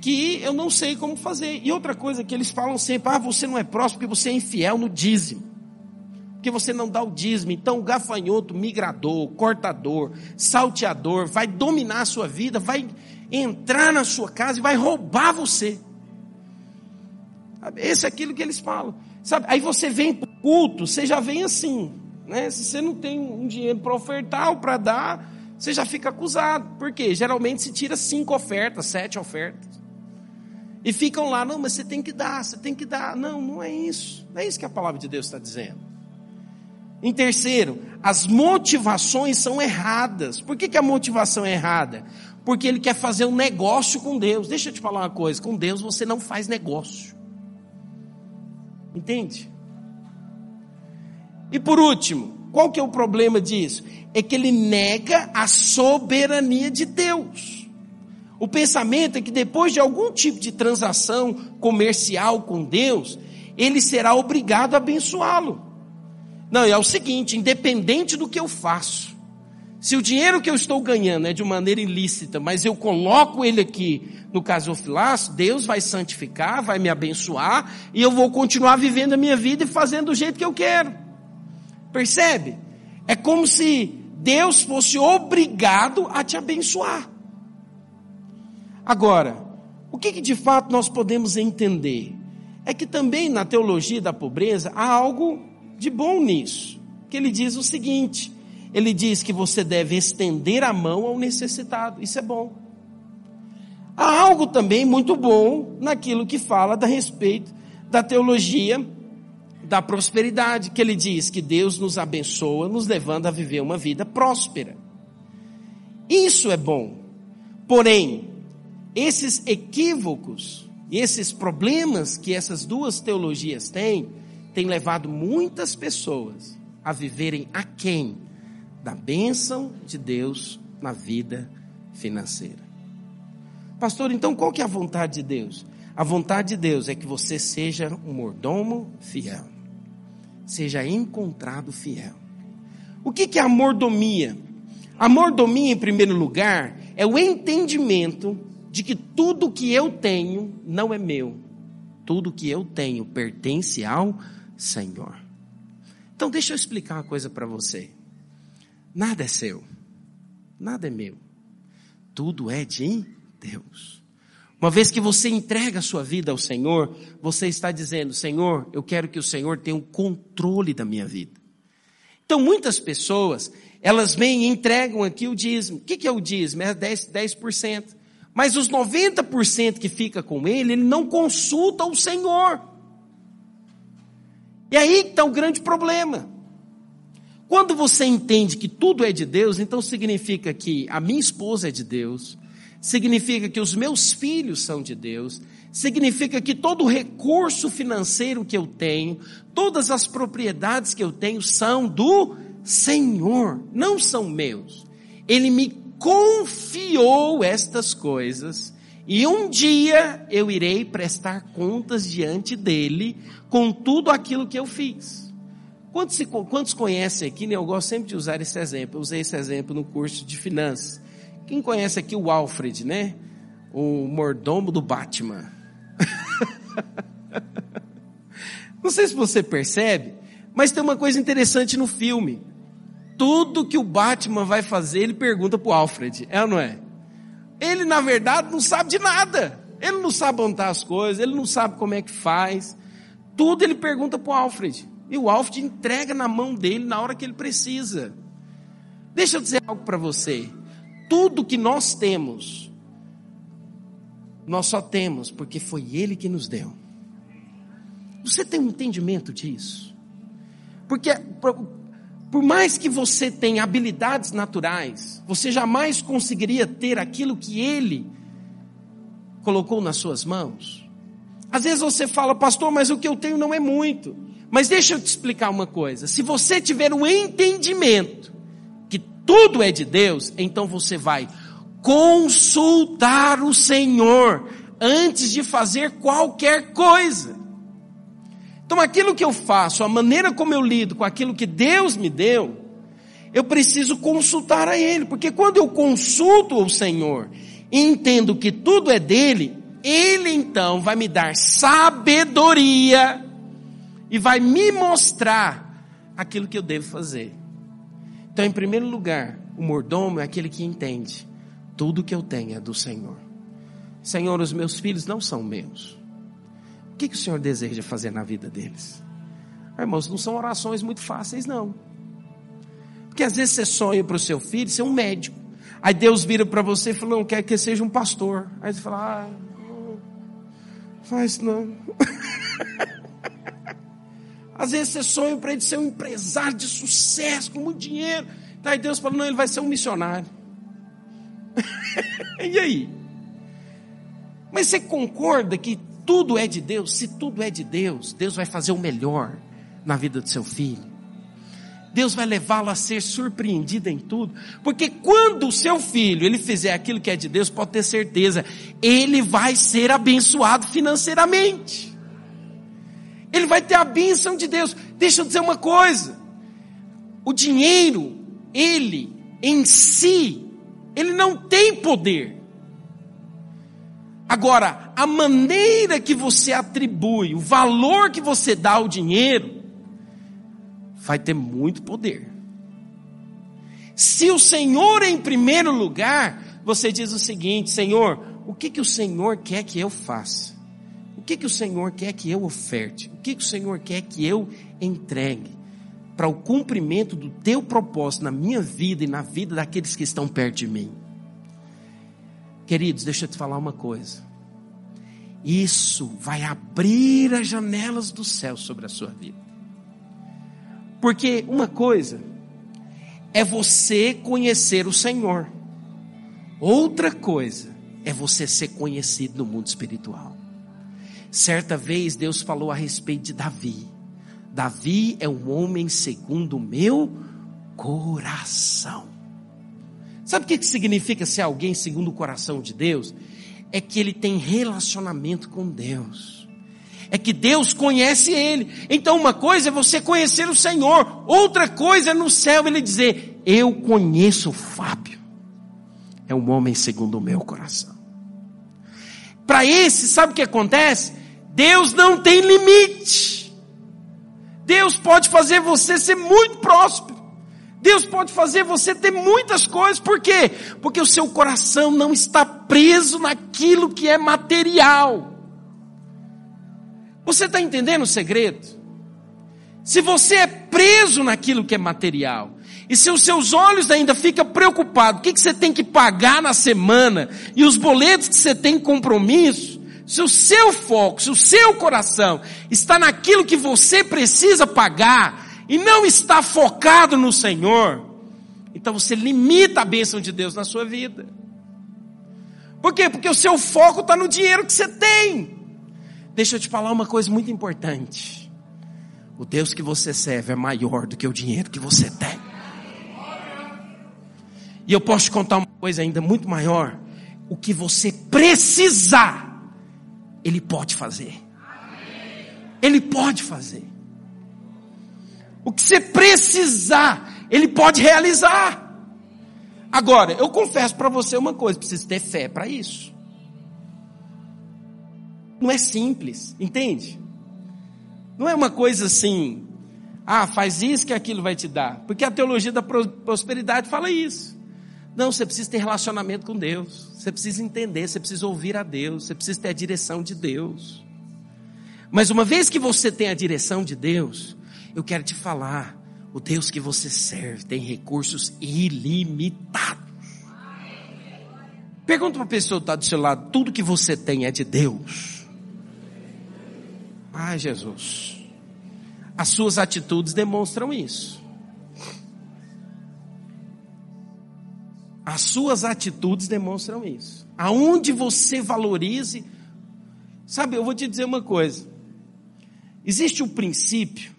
que eu não sei como fazer. E outra coisa que eles falam sempre, ah, você não é próximo porque você é infiel no dízimo. Porque você não dá o dízimo. Então o gafanhoto, migrador, cortador, salteador, vai dominar a sua vida, vai entrar na sua casa e vai roubar você. Esse é aquilo que eles falam. Sabe? Aí você vem para o culto, você já vem assim. Né? Se você não tem um dinheiro para ofertar ou para dar, você já fica acusado. Por quê? Geralmente se tira cinco ofertas, sete ofertas. E ficam lá, não, mas você tem que dar, você tem que dar. Não, não é isso. Não é isso que a palavra de Deus está dizendo. Em terceiro, as motivações são erradas. Por que, que a motivação é errada? Porque ele quer fazer um negócio com Deus. Deixa eu te falar uma coisa: com Deus você não faz negócio. Entende? E por último, qual que é o problema disso? É que ele nega a soberania de Deus. O pensamento é que depois de algum tipo de transação comercial com Deus, ele será obrigado a abençoá-lo. Não, é o seguinte, independente do que eu faço, se o dinheiro que eu estou ganhando é de maneira ilícita, mas eu coloco ele aqui no gasofilaço, Deus vai santificar, vai me abençoar, e eu vou continuar vivendo a minha vida e fazendo do jeito que eu quero. Percebe? É como se Deus fosse obrigado a te abençoar. Agora, o que, que de fato nós podemos entender? É que também na teologia da pobreza há algo de bom nisso. Que ele diz o seguinte: ele diz que você deve estender a mão ao necessitado. Isso é bom. Há algo também muito bom naquilo que fala a respeito da teologia da prosperidade, que ele diz que Deus nos abençoa, nos levando a viver uma vida próspera. Isso é bom. Porém, esses equívocos esses problemas que essas duas teologias têm, têm levado muitas pessoas a viverem aquém da bênção de Deus na vida financeira. Pastor, então qual que é a vontade de Deus? A vontade de Deus é que você seja um mordomo fiel. Seja encontrado fiel. O que, que é a mordomia? A mordomia, em primeiro lugar, é o entendimento de que tudo que eu tenho não é meu. Tudo que eu tenho pertence ao Senhor. Então, deixa eu explicar uma coisa para você. Nada é seu. Nada é meu. Tudo é de Deus. Uma vez que você entrega a sua vida ao Senhor, você está dizendo: Senhor, eu quero que o Senhor tenha o controle da minha vida. Então, muitas pessoas, elas vêm e entregam aqui o dízimo. O que é o dízimo? É 10%. 10%. Mas os 90% que fica com ele, ele não consulta o Senhor. E aí está o grande problema. Quando você entende que tudo é de Deus, então significa que a minha esposa é de Deus, significa que os meus filhos são de Deus, significa que todo o recurso financeiro que eu tenho, todas as propriedades que eu tenho são do Senhor, não são meus. Ele me confiou estas coisas e um dia eu irei prestar contas diante dele com tudo aquilo que eu fiz. Quantos, quantos conhecem aqui, né? eu gosto sempre de usar esse exemplo, eu usei esse exemplo no curso de finanças. Quem conhece aqui o Alfred, né? O mordomo do Batman. Não sei se você percebe, mas tem uma coisa interessante no filme tudo que o Batman vai fazer, ele pergunta para o Alfred, é ou não é? Ele, na verdade, não sabe de nada. Ele não sabe montar as coisas, ele não sabe como é que faz. Tudo ele pergunta para o Alfred. E o Alfred entrega na mão dele na hora que ele precisa. Deixa eu dizer algo para você. Tudo que nós temos, nós só temos porque foi Ele que nos deu. Você tem um entendimento disso? Porque por mais que você tenha habilidades naturais, você jamais conseguiria ter aquilo que Ele colocou nas suas mãos. Às vezes você fala, pastor, mas o que eu tenho não é muito. Mas deixa eu te explicar uma coisa. Se você tiver um entendimento que tudo é de Deus, então você vai consultar o Senhor antes de fazer qualquer coisa. Então, aquilo que eu faço, a maneira como eu lido com aquilo que Deus me deu, eu preciso consultar a Ele, porque quando eu consulto o Senhor e entendo que tudo é dele, Ele então vai me dar sabedoria e vai me mostrar aquilo que eu devo fazer. Então, em primeiro lugar, o mordomo é aquele que entende: tudo que eu tenho é do Senhor. Senhor, os meus filhos não são meus que, que o Senhor deseja fazer na vida deles? Ah, irmãos, não são orações muito fáceis, não. Porque às vezes você sonha para o seu filho ser um médico. Aí Deus vira para você e fala, não, quer que seja um pastor. Aí você fala, ah, Faz não. Às vezes você sonha para ele ser um empresário de sucesso, com muito dinheiro. Daí Deus fala: não, ele vai ser um missionário. e aí? Mas você concorda que tudo é de Deus? Se tudo é de Deus, Deus vai fazer o melhor na vida do seu filho. Deus vai levá-lo a ser surpreendido em tudo, porque quando o seu filho ele fizer aquilo que é de Deus, pode ter certeza, ele vai ser abençoado financeiramente. Ele vai ter a bênção de Deus. Deixa eu dizer uma coisa: o dinheiro, ele em si, ele não tem poder. Agora, a maneira que você atribui, o valor que você dá ao dinheiro, vai ter muito poder. Se o Senhor é em primeiro lugar, você diz o seguinte: Senhor, o que, que o Senhor quer que eu faça? O que, que o Senhor quer que eu oferte? O que, que o Senhor quer que eu entregue? Para o cumprimento do teu propósito na minha vida e na vida daqueles que estão perto de mim. Queridos, deixa eu te falar uma coisa. Isso vai abrir as janelas do céu sobre a sua vida. Porque uma coisa é você conhecer o Senhor, outra coisa é você ser conhecido no mundo espiritual. Certa vez Deus falou a respeito de Davi. Davi é um homem segundo o meu coração. Sabe o que significa ser alguém segundo o coração de Deus? É que ele tem relacionamento com Deus é que Deus conhece ele. Então uma coisa é você conhecer o Senhor, outra coisa é no céu ele dizer: Eu conheço o Fábio. É um homem segundo o meu coração. Para esse, sabe o que acontece? Deus não tem limite. Deus pode fazer você ser muito próspero. Deus pode fazer você ter muitas coisas, por quê? Porque o seu coração não está preso naquilo que é material. Você está entendendo o segredo? Se você é preso naquilo que é material, e se os seus olhos ainda ficam preocupados, o que, que você tem que pagar na semana, e os boletos que você tem compromisso, se o seu foco, se o seu coração está naquilo que você precisa pagar, e não está focado no Senhor, então você limita a bênção de Deus na sua vida. Por quê? Porque o seu foco está no dinheiro que você tem. Deixa eu te falar uma coisa muito importante. O Deus que você serve é maior do que o dinheiro que você tem. E eu posso te contar uma coisa ainda muito maior. O que você precisar, Ele pode fazer. Ele pode fazer. O que você precisar, Ele pode realizar. Agora, eu confesso para você uma coisa: precisa ter fé para isso. Não é simples, entende? Não é uma coisa assim, ah, faz isso que aquilo vai te dar. Porque a teologia da prosperidade fala isso. Não, você precisa ter relacionamento com Deus. Você precisa entender, você precisa ouvir a Deus, você precisa ter a direção de Deus. Mas uma vez que você tem a direção de Deus, eu quero te falar, o Deus que você serve tem recursos ilimitados. Pergunta para a pessoa que está do seu lado, tudo que você tem é de Deus. Ah, Jesus. As suas atitudes demonstram isso. As suas atitudes demonstram isso. Aonde você valorize. Sabe, eu vou te dizer uma coisa. Existe um princípio.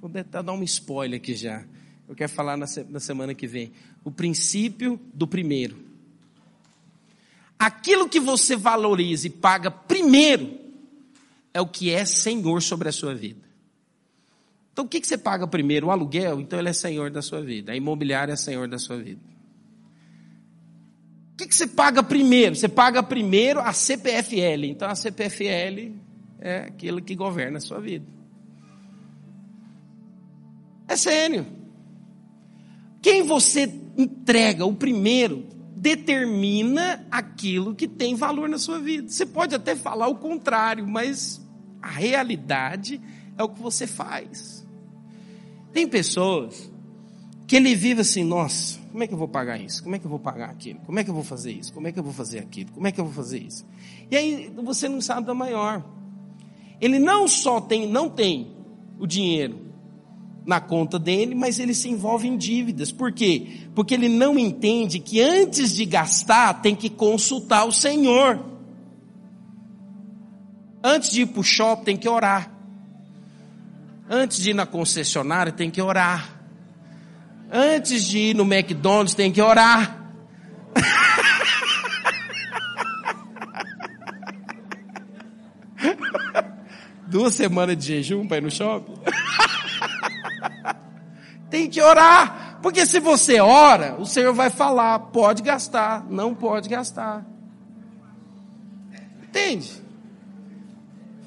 Vou tentar dar um spoiler aqui já. Eu quero falar na semana que vem. O princípio do primeiro. Aquilo que você valoriza e paga primeiro é o que é senhor sobre a sua vida. Então o que, que você paga primeiro? O aluguel? Então ele é senhor da sua vida. A imobiliária é senhor da sua vida. O que, que você paga primeiro? Você paga primeiro a CPFL. Então a CPFL é aquilo que governa a sua vida. É sério. Quem você entrega o primeiro determina aquilo que tem valor na sua vida. Você pode até falar o contrário, mas a realidade é o que você faz. Tem pessoas que ele vive assim, nossa, Como é que eu vou pagar isso? Como é que eu vou pagar aquilo? Como é que eu vou fazer isso? Como é que eu vou fazer aquilo? Como é que eu vou fazer isso? E aí você não sabe da maior. Ele não só tem, não tem o dinheiro na conta dele, mas ele se envolve em dívidas. Por quê? Porque ele não entende que antes de gastar tem que consultar o Senhor. Antes de ir para o shopping tem que orar. Antes de ir na concessionária tem que orar. Antes de ir no McDonald's tem que orar. Duas semanas de jejum para ir no shopping. tem que orar. Porque se você ora, o Senhor vai falar, pode gastar, não pode gastar. Entende?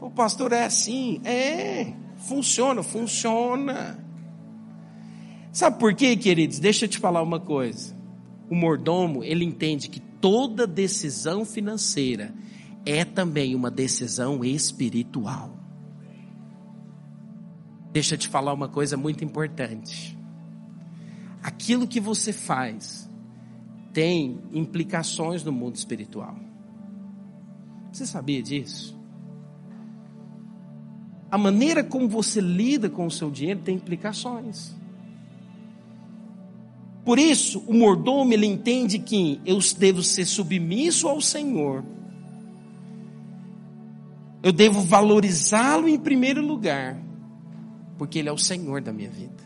O pastor é assim, é, funciona, funciona. Sabe por quê, queridos? Deixa eu te falar uma coisa. O mordomo, ele entende que toda decisão financeira é também uma decisão espiritual. Deixa eu te falar uma coisa muito importante. Aquilo que você faz tem implicações no mundo espiritual. Você sabia disso? A maneira como você lida com o seu dinheiro tem implicações. Por isso, o mordomo ele entende que eu devo ser submisso ao Senhor. Eu devo valorizá-lo em primeiro lugar, porque ele é o Senhor da minha vida.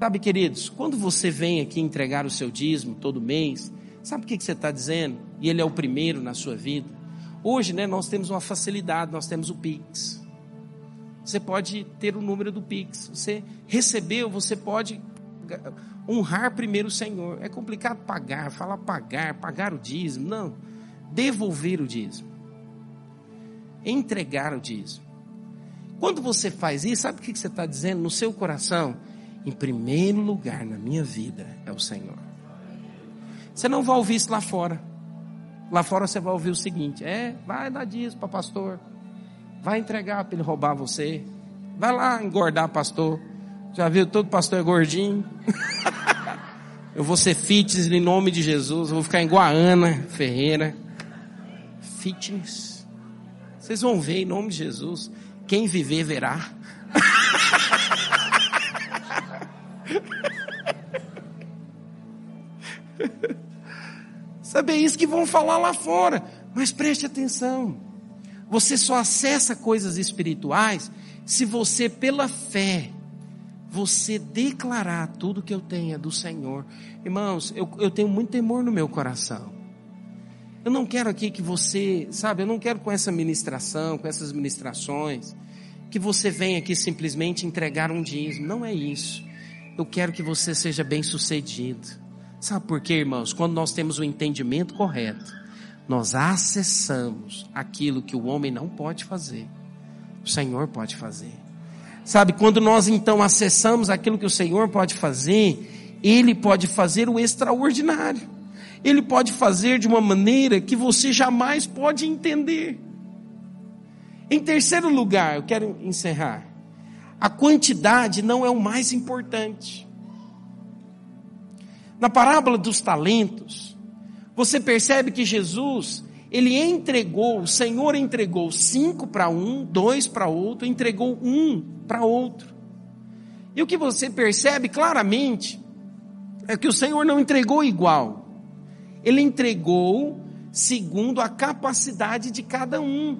Sabe, queridos, quando você vem aqui entregar o seu dízimo todo mês, sabe o que você está dizendo? E ele é o primeiro na sua vida. Hoje, né, nós temos uma facilidade, nós temos o Pix. Você pode ter o número do Pix. Você recebeu, você pode honrar primeiro o Senhor. É complicado pagar, falar pagar, pagar o dízimo. Não. Devolver o dízimo. Entregar o dízimo. Quando você faz isso, sabe o que você está dizendo no seu coração? Em primeiro lugar na minha vida é o Senhor. Você não vai ouvir isso lá fora. Lá fora você vai ouvir o seguinte: é, vai dar dízimo para pastor. Vai entregar para ele roubar você. Vai lá engordar pastor. Já viu, todo pastor é gordinho. Eu vou ser fitness em nome de Jesus. Eu vou ficar em Guaana Ferreira. Fitness. Vocês vão ver em nome de Jesus. Quem viver verá. Sabe, é isso que vão falar lá fora. Mas preste atenção. Você só acessa coisas espirituais se você, pela fé, você declarar tudo que eu tenho é do Senhor. Irmãos, eu, eu tenho muito temor no meu coração. Eu não quero aqui que você, sabe, eu não quero com essa ministração, com essas ministrações, que você venha aqui simplesmente entregar um dízimo. Não é isso. Eu quero que você seja bem sucedido. Sabe por quê, irmãos? Quando nós temos o entendimento correto, nós acessamos aquilo que o homem não pode fazer. O Senhor pode fazer. Sabe, quando nós então acessamos aquilo que o Senhor pode fazer, Ele pode fazer o extraordinário. Ele pode fazer de uma maneira que você jamais pode entender. Em terceiro lugar, eu quero encerrar. A quantidade não é o mais importante. Na parábola dos talentos, você percebe que Jesus, ele entregou, o Senhor entregou cinco para um, dois para outro, entregou um para outro. E o que você percebe claramente é que o Senhor não entregou igual. Ele entregou segundo a capacidade de cada um.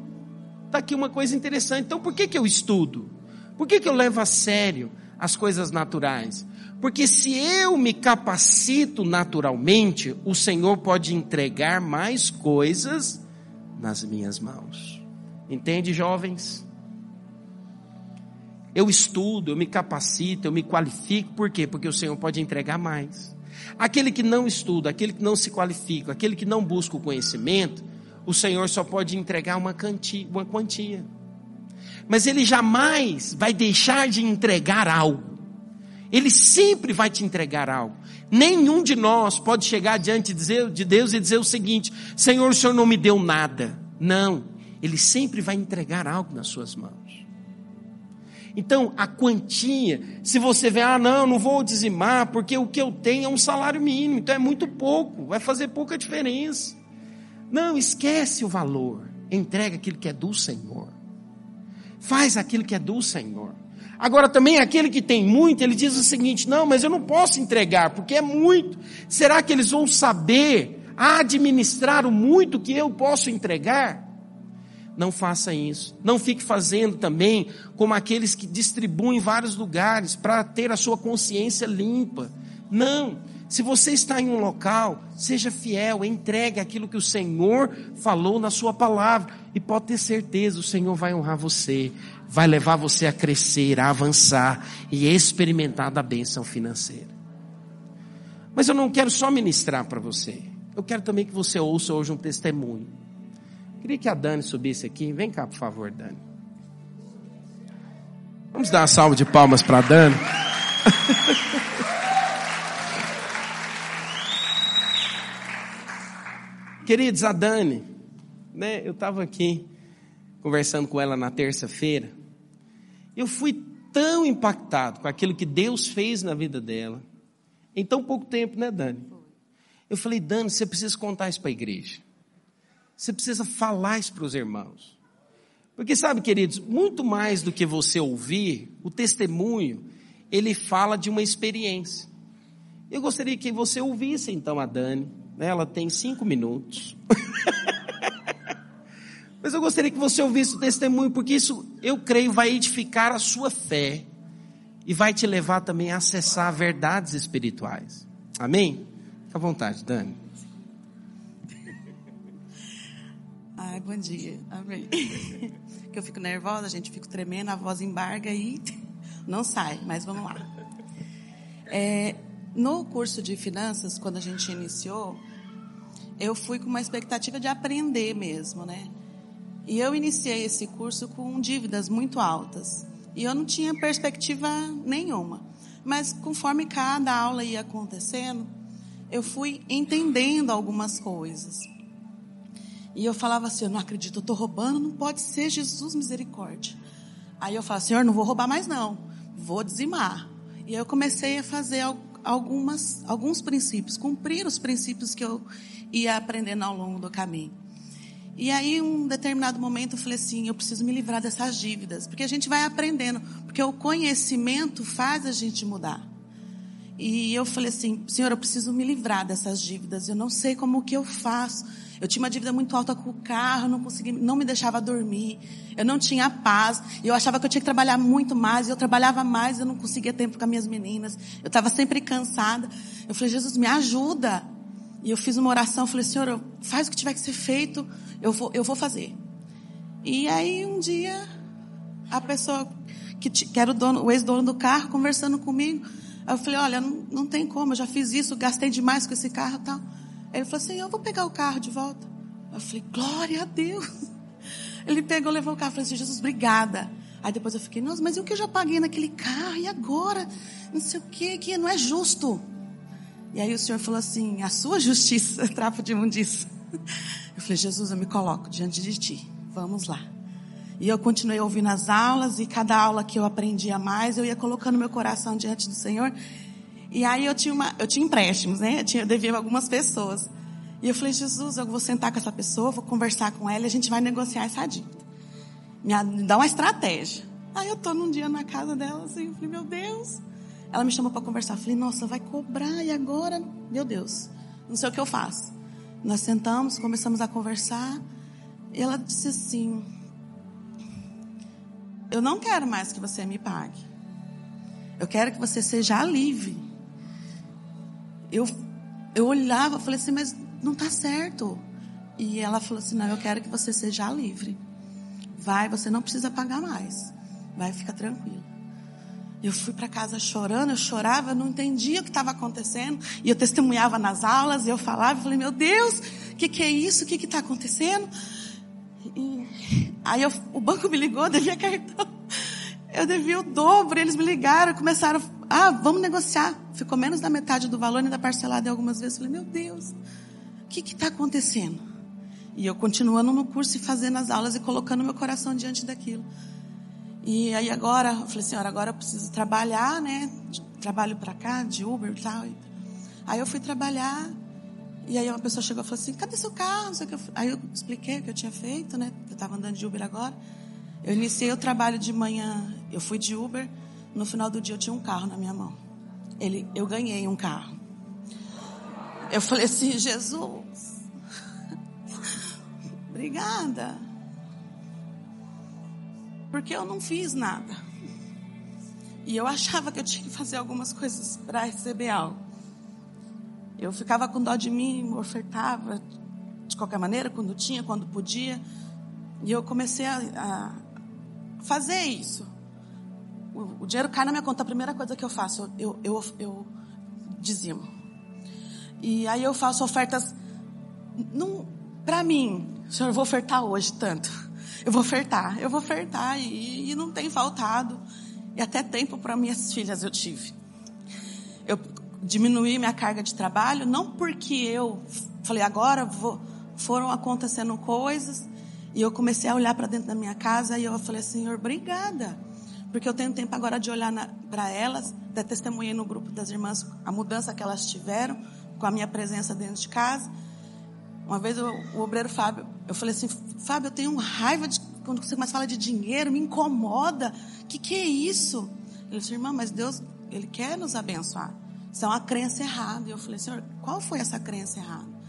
Está aqui uma coisa interessante. Então, por que, que eu estudo? Por que, que eu levo a sério as coisas naturais? Porque se eu me capacito naturalmente, o Senhor pode entregar mais coisas nas minhas mãos. Entende, jovens? Eu estudo, eu me capacito, eu me qualifico, por quê? Porque o Senhor pode entregar mais. Aquele que não estuda, aquele que não se qualifica, aquele que não busca o conhecimento, o Senhor só pode entregar uma quantia. Uma quantia. Mas Ele jamais vai deixar de entregar algo. Ele sempre vai te entregar algo. Nenhum de nós pode chegar diante de Deus e dizer o seguinte: Senhor, o Senhor não me deu nada. Não. Ele sempre vai entregar algo nas suas mãos. Então, a quantia, se você vê, ah, não, não vou dizimar, porque o que eu tenho é um salário mínimo, então é muito pouco, vai fazer pouca diferença. Não, esquece o valor, entrega aquilo que é do Senhor. Faz aquilo que é do Senhor. Agora também aquele que tem muito, ele diz o seguinte: não, mas eu não posso entregar, porque é muito. Será que eles vão saber administrar o muito que eu posso entregar? Não faça isso. Não fique fazendo também como aqueles que distribuem em vários lugares para ter a sua consciência limpa. Não. Se você está em um local, seja fiel, entregue aquilo que o Senhor falou na sua palavra. E pode ter certeza, o Senhor vai honrar você, vai levar você a crescer, a avançar e experimentar da bênção financeira. Mas eu não quero só ministrar para você. Eu quero também que você ouça hoje um testemunho. Queria que a Dani subisse aqui. Vem cá, por favor, Dani. Vamos dar uma salva de palmas para a Dani. Queridos, a Dani, né, eu estava aqui conversando com ela na terça-feira. Eu fui tão impactado com aquilo que Deus fez na vida dela, em tão pouco tempo, né, Dani? Eu falei, Dani, você precisa contar isso para a igreja. Você precisa falar isso para os irmãos. Porque sabe, queridos, muito mais do que você ouvir, o testemunho, ele fala de uma experiência. Eu gostaria que você ouvisse então a Dani. Né? Ela tem cinco minutos. Mas eu gostaria que você ouvisse o testemunho, porque isso, eu creio, vai edificar a sua fé e vai te levar também a acessar verdades espirituais. Amém? Fica à vontade, Dani. Bom dia. Amém. que eu fico nervosa, a gente fica tremendo, a voz embarga e não sai, mas vamos lá. É, no curso de finanças, quando a gente iniciou, eu fui com uma expectativa de aprender mesmo, né? E eu iniciei esse curso com dívidas muito altas. E eu não tinha perspectiva nenhuma. Mas conforme cada aula ia acontecendo, eu fui entendendo algumas coisas. E eu falava assim: Eu não acredito, eu estou roubando, não pode ser Jesus misericórdia. Aí eu falava: Senhor, não vou roubar mais não, vou dizimar. E eu comecei a fazer algumas, alguns princípios, cumprir os princípios que eu ia aprendendo ao longo do caminho. E aí, um determinado momento, eu falei assim: eu preciso me livrar dessas dívidas, porque a gente vai aprendendo, porque o conhecimento faz a gente mudar. E eu falei assim: Senhor, eu preciso me livrar dessas dívidas, eu não sei como que eu faço. Eu tinha uma dívida muito alta com o carro, não conseguia, não me deixava dormir. Eu não tinha paz. Eu achava que eu tinha que trabalhar muito mais. Eu trabalhava mais, eu não conseguia tempo com as minhas meninas. Eu estava sempre cansada. Eu falei, Jesus, me ajuda. E eu fiz uma oração, falei, Senhor, faz o que tiver que ser feito, eu vou, eu vou fazer. E aí um dia, a pessoa que, que era o dono, o ex-dono do carro, conversando comigo, eu falei, olha, não, não tem como, eu já fiz isso, gastei demais com esse carro tal. Ele falou assim: Eu vou pegar o carro de volta. Eu falei: Glória a Deus. Ele pegou, levou o carro. Eu falei assim: Jesus, obrigada. Aí depois eu fiquei: Nossa, mas e o que eu já paguei naquele carro? E agora? Não sei o que, que não é justo. E aí o Senhor falou assim: A sua justiça, trapo de imundiça. Eu falei: Jesus, eu me coloco diante de ti. Vamos lá. E eu continuei ouvindo as aulas e cada aula que eu aprendia mais, eu ia colocando meu coração diante do Senhor. E aí eu tinha, uma, eu tinha empréstimos, né? Eu, tinha, eu devia algumas pessoas. E eu falei, Jesus, eu vou sentar com essa pessoa, vou conversar com ela e a gente vai negociar essa dívida. Me dá uma estratégia. Aí eu tô num dia na casa dela, assim, eu falei, meu Deus. Ela me chamou para conversar. Eu falei, nossa, vai cobrar e agora? Meu Deus, não sei o que eu faço. Nós sentamos, começamos a conversar. E ela disse assim: Eu não quero mais que você me pague. Eu quero que você seja livre eu, eu olhava, falei assim, mas não está certo. E ela falou assim, não, eu quero que você seja livre. Vai, você não precisa pagar mais. Vai, fica tranquilo. Eu fui para casa chorando, eu chorava, eu não entendia o que estava acontecendo. E eu testemunhava nas aulas, eu falava, eu falei, meu Deus, o que, que é isso? O que está acontecendo? E, aí eu, o banco me ligou, devia cartão. Eu devia o dobro, eles me ligaram, começaram ah, vamos negociar. Ficou menos da metade do valor, ainda parcelado em algumas vezes. Falei, meu Deus, o que está acontecendo? E eu continuando no curso e fazendo as aulas e colocando meu coração diante daquilo. E aí agora, eu falei, senhora, agora eu preciso trabalhar, né? Trabalho para cá, de Uber e tal. Aí eu fui trabalhar, e aí uma pessoa chegou e falou assim, cadê seu carro? Aí eu expliquei o que eu tinha feito, né? Eu estava andando de Uber agora. Eu iniciei o trabalho de manhã, eu fui de Uber, no final do dia eu tinha um carro na minha mão. Ele, eu ganhei um carro. Eu falei assim, Jesus, obrigada. Porque eu não fiz nada. E eu achava que eu tinha que fazer algumas coisas para receber algo. Eu ficava com dó de mim, ofertava de qualquer maneira, quando tinha, quando podia. E eu comecei a, a fazer isso. O, o, dinheiro cai na minha conta, a primeira coisa que eu faço, eu, eu, eu dizimo. E aí eu faço ofertas, não, para mim, senhor, eu vou ofertar hoje tanto. Eu vou ofertar, eu vou ofertar e, e não tem faltado. E até tempo para minhas filhas eu tive. Eu diminuí minha carga de trabalho, não porque eu falei agora vou, foram acontecendo coisas e eu comecei a olhar para dentro da minha casa e eu falei, Senhor, obrigada. Porque eu tenho tempo agora de olhar para elas, até testemunhei no grupo das irmãs a mudança que elas tiveram com a minha presença dentro de casa. Uma vez o, o obreiro Fábio, eu falei assim, Fábio, eu tenho raiva de quando você mais fala de dinheiro, me incomoda. Que, que é isso? Ele disse, irmã, mas Deus, Ele quer nos abençoar. Isso é uma crença errada. E eu falei, Senhor, qual foi essa crença errada?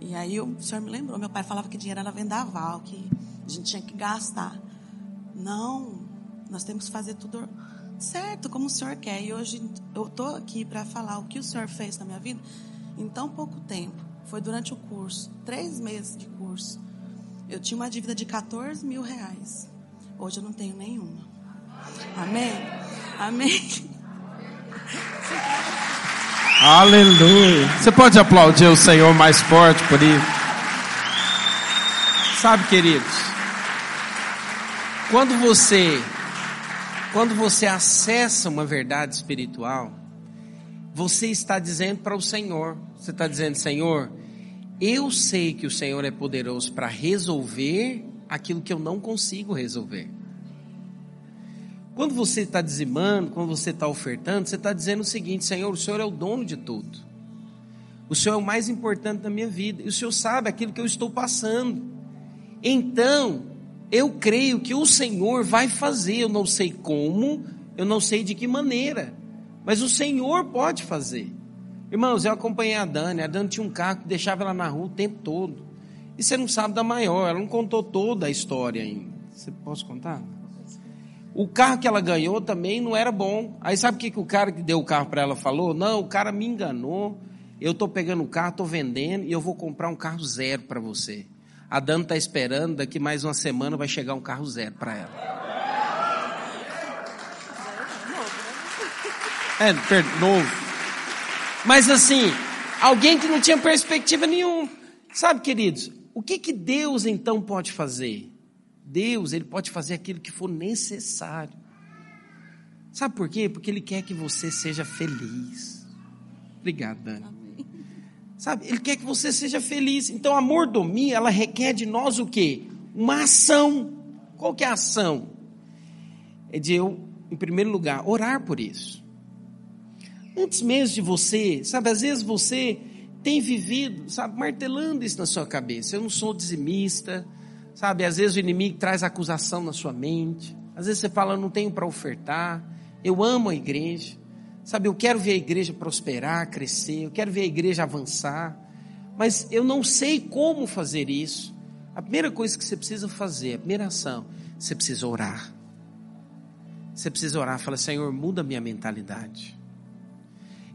E aí o Senhor me lembrou, meu pai falava que dinheiro era vendaval, que a gente tinha que gastar. Não, nós temos que fazer tudo certo, como o Senhor quer. E hoje eu estou aqui para falar o que o Senhor fez na minha vida em tão pouco tempo. Foi durante o curso, três meses de curso. Eu tinha uma dívida de 14 mil reais. Hoje eu não tenho nenhuma. Amém? Amém? Aleluia. Você pode aplaudir o Senhor mais forte por isso? Sabe, queridos, quando você quando você acessa uma verdade espiritual, você está dizendo para o Senhor, você está dizendo, Senhor, eu sei que o Senhor é poderoso para resolver aquilo que eu não consigo resolver. Quando você está dizimando, quando você está ofertando, você está dizendo o seguinte: Senhor, o Senhor é o dono de tudo. O Senhor é o mais importante da minha vida. E o Senhor sabe aquilo que eu estou passando. Então, eu creio que o Senhor vai fazer. Eu não sei como, eu não sei de que maneira. Mas o Senhor pode fazer. Irmãos, eu acompanhei a Dani. A Dani tinha um carro que deixava ela na rua o tempo todo. E você não sabe da maior. Ela não contou toda a história ainda. Você pode contar? O carro que ela ganhou também não era bom. Aí sabe o que, que o cara que deu o carro para ela falou? Não, o cara me enganou. Eu estou pegando o carro, estou vendendo e eu vou comprar um carro zero para você. A Dana está esperando, daqui mais uma semana vai chegar um carro zero para ela. É, novo. Mas assim, alguém que não tinha perspectiva nenhuma. Sabe, queridos, o que, que Deus então pode fazer? Deus, Ele pode fazer aquilo que for necessário. Sabe por quê? Porque Ele quer que você seja feliz. Obrigado, Dani. Sabe, Ele quer que você seja feliz. Então a mordomia, ela requer de nós o quê? Uma ação. Qual que é a ação? É de eu, em primeiro lugar, orar por isso. Antes mesmo de você, sabe, às vezes você tem vivido, sabe, martelando isso na sua cabeça. Eu não sou dizimista, Sabe, às vezes o inimigo traz acusação na sua mente. Às vezes você fala, não tenho para ofertar. Eu amo a igreja. Sabe, eu quero ver a igreja prosperar, crescer. Eu quero ver a igreja avançar. Mas eu não sei como fazer isso. A primeira coisa que você precisa fazer, a primeira ação, você precisa orar. Você precisa orar, fala, Senhor, muda a minha mentalidade.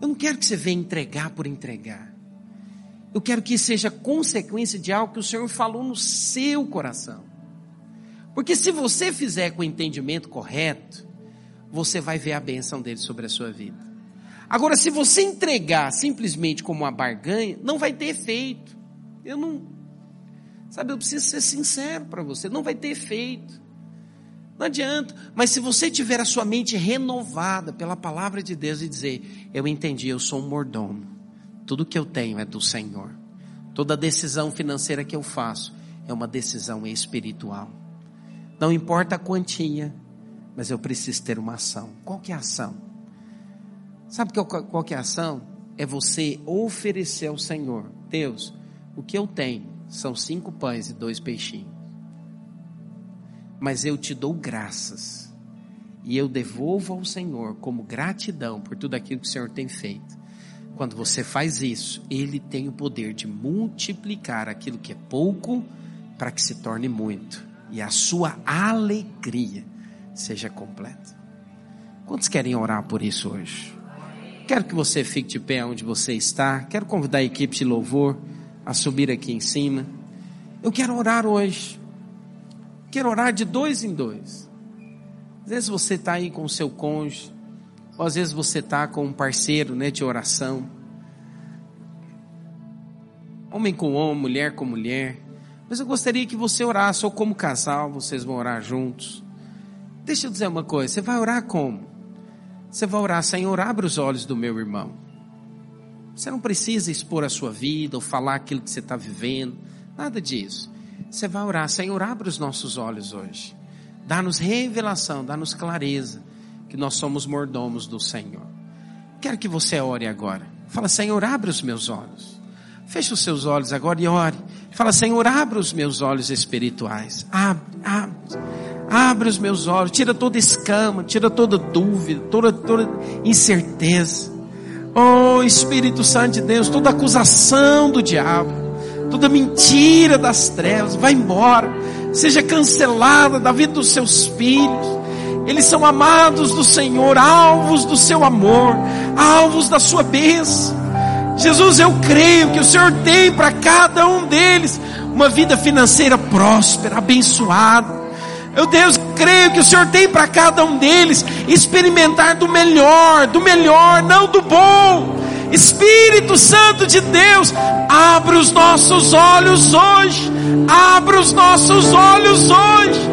Eu não quero que você venha entregar por entregar. Eu quero que seja consequência de algo que o Senhor falou no seu coração. Porque se você fizer com o entendimento correto, você vai ver a benção dele sobre a sua vida. Agora, se você entregar simplesmente como uma barganha, não vai ter efeito. Eu não. Sabe, eu preciso ser sincero para você, não vai ter efeito. Não adianta. Mas se você tiver a sua mente renovada pela palavra de Deus e dizer: Eu entendi, eu sou um mordomo. Tudo que eu tenho é do Senhor. Toda decisão financeira que eu faço é uma decisão espiritual. Não importa a quantia, Mas eu preciso ter uma ação. Qual que é a ação? Sabe qual, que é a ação? É você oferecer ao Senhor, Deus, o que eu tenho são cinco pães e dois peixinhos. Mas eu te dou graças. E eu devolvo ao Senhor como gratidão por tudo aquilo que o Senhor tem feito. Quando você faz isso, Ele tem o poder de multiplicar aquilo que é pouco para que se torne muito. E a sua alegria seja completa. Quantos querem orar por isso hoje? Quero que você fique de pé onde você está. Quero convidar a equipe de louvor a subir aqui em cima. Eu quero orar hoje. Quero orar de dois em dois. Às vezes você está aí com o seu cônjuge, ou às vezes você está com um parceiro né, de oração. Homem com homem, mulher com mulher. Mas eu gostaria que você orasse, ou como casal, vocês vão orar juntos. Deixa eu dizer uma coisa: você vai orar como? Você vai orar, Senhor, abre os olhos do meu irmão. Você não precisa expor a sua vida ou falar aquilo que você está vivendo, nada disso. Você vai orar, Senhor, abre os nossos olhos hoje. Dá-nos revelação, dá-nos clareza que nós somos mordomos do Senhor. Quero que você ore agora. Fala, Senhor, abre os meus olhos. Feche os seus olhos agora e ore. Fala, Senhor, abre os meus olhos espirituais. Abre, abre. Abre os meus olhos, tira toda escama, tira toda dúvida, toda, toda incerteza. Oh Espírito Santo de Deus, toda acusação do diabo, toda mentira das trevas, vai embora, seja cancelada da vida dos seus filhos. Eles são amados do Senhor, alvos do seu amor, alvos da sua bênção. Jesus, eu creio que o Senhor tem para cada um deles uma vida financeira próspera, abençoada meu Deus, creio que o Senhor tem para cada um deles experimentar do melhor, do melhor, não do bom. Espírito Santo de Deus, abre os nossos olhos hoje, abre os nossos olhos hoje.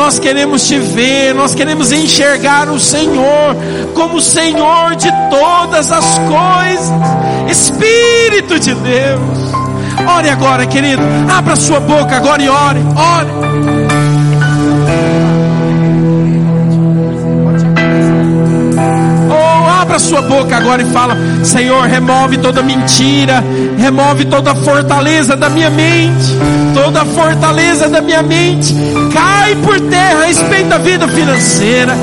Nós queremos te ver, nós queremos enxergar o Senhor como Senhor de todas as coisas. Espírito de Deus, ore agora, querido, abra sua boca agora e ore, ore. Abra sua boca agora e fala: Senhor, remove toda mentira, remove toda fortaleza da minha mente, toda fortaleza da minha mente, cai por terra a respeito da vida financeira.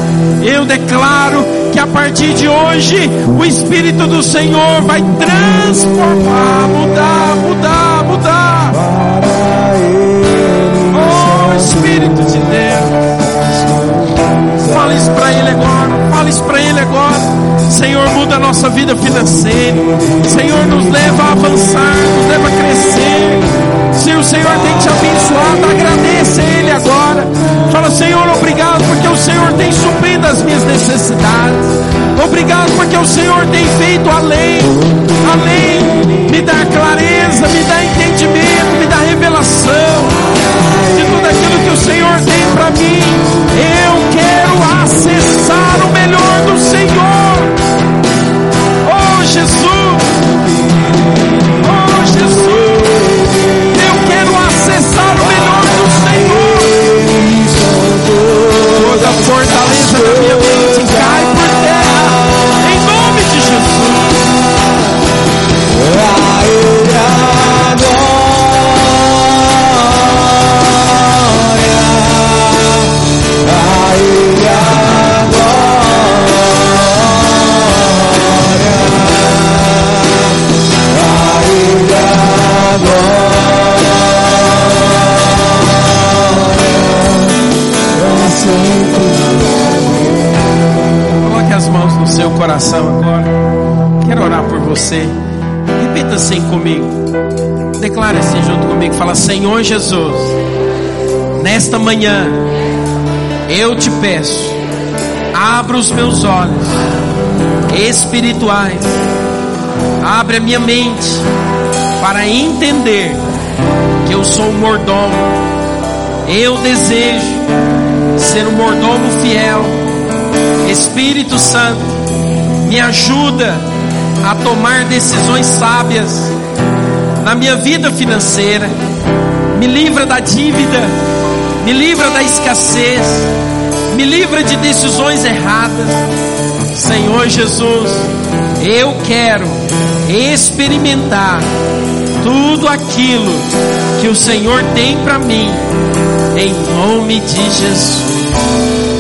Eu declaro que a partir de hoje o Espírito do Senhor vai transformar, mudar, mudar, mudar. Oh Espírito de Deus. Fala isso para Ele agora. Fala isso para Ele agora. Senhor, muda a nossa vida financeira. Senhor, nos leva a avançar, nos leva a crescer. Se o Senhor tem te abençoado, agradeça Ele agora. Fala, Senhor, obrigado porque o Senhor tem suprido as minhas necessidades. Obrigado porque o Senhor tem feito além, além. Me dá clareza, me dá entendimento, me dá revelação de tudo aquilo que o Senhor tem para mim. Comigo. Declare assim junto comigo. Fala, Senhor Jesus, nesta manhã eu te peço, abra os meus olhos espirituais, abre a minha mente para entender que eu sou um mordomo. Eu desejo ser um mordomo fiel. Espírito Santo, me ajuda a tomar decisões sábias na minha vida financeira. Me livra da dívida, me livra da escassez, Me livra de decisões erradas. Senhor Jesus, eu quero experimentar tudo aquilo que o Senhor tem para mim, em nome de Jesus.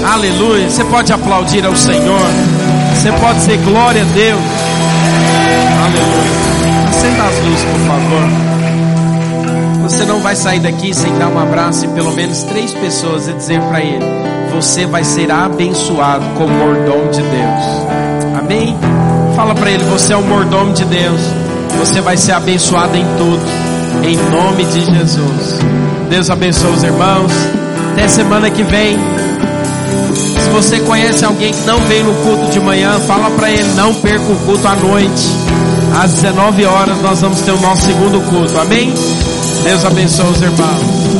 Aleluia. Você pode aplaudir ao Senhor. Você pode dizer glória a Deus. Aleluia. Acenda as luzes, por favor. Você não vai sair daqui sem dar um abraço em pelo menos três pessoas e dizer para ele: Você vai ser abençoado como mordomo de Deus. Amém? Fala para ele: Você é o mordomo de Deus. Você vai ser abençoado em tudo. Em nome de Jesus. Deus abençoe os irmãos. Até semana que vem. Se você conhece alguém que não veio no culto de manhã, fala para ele, não perca o culto à noite. Às 19 horas nós vamos ter o nosso segundo culto. Amém? Deus abençoe os irmãos.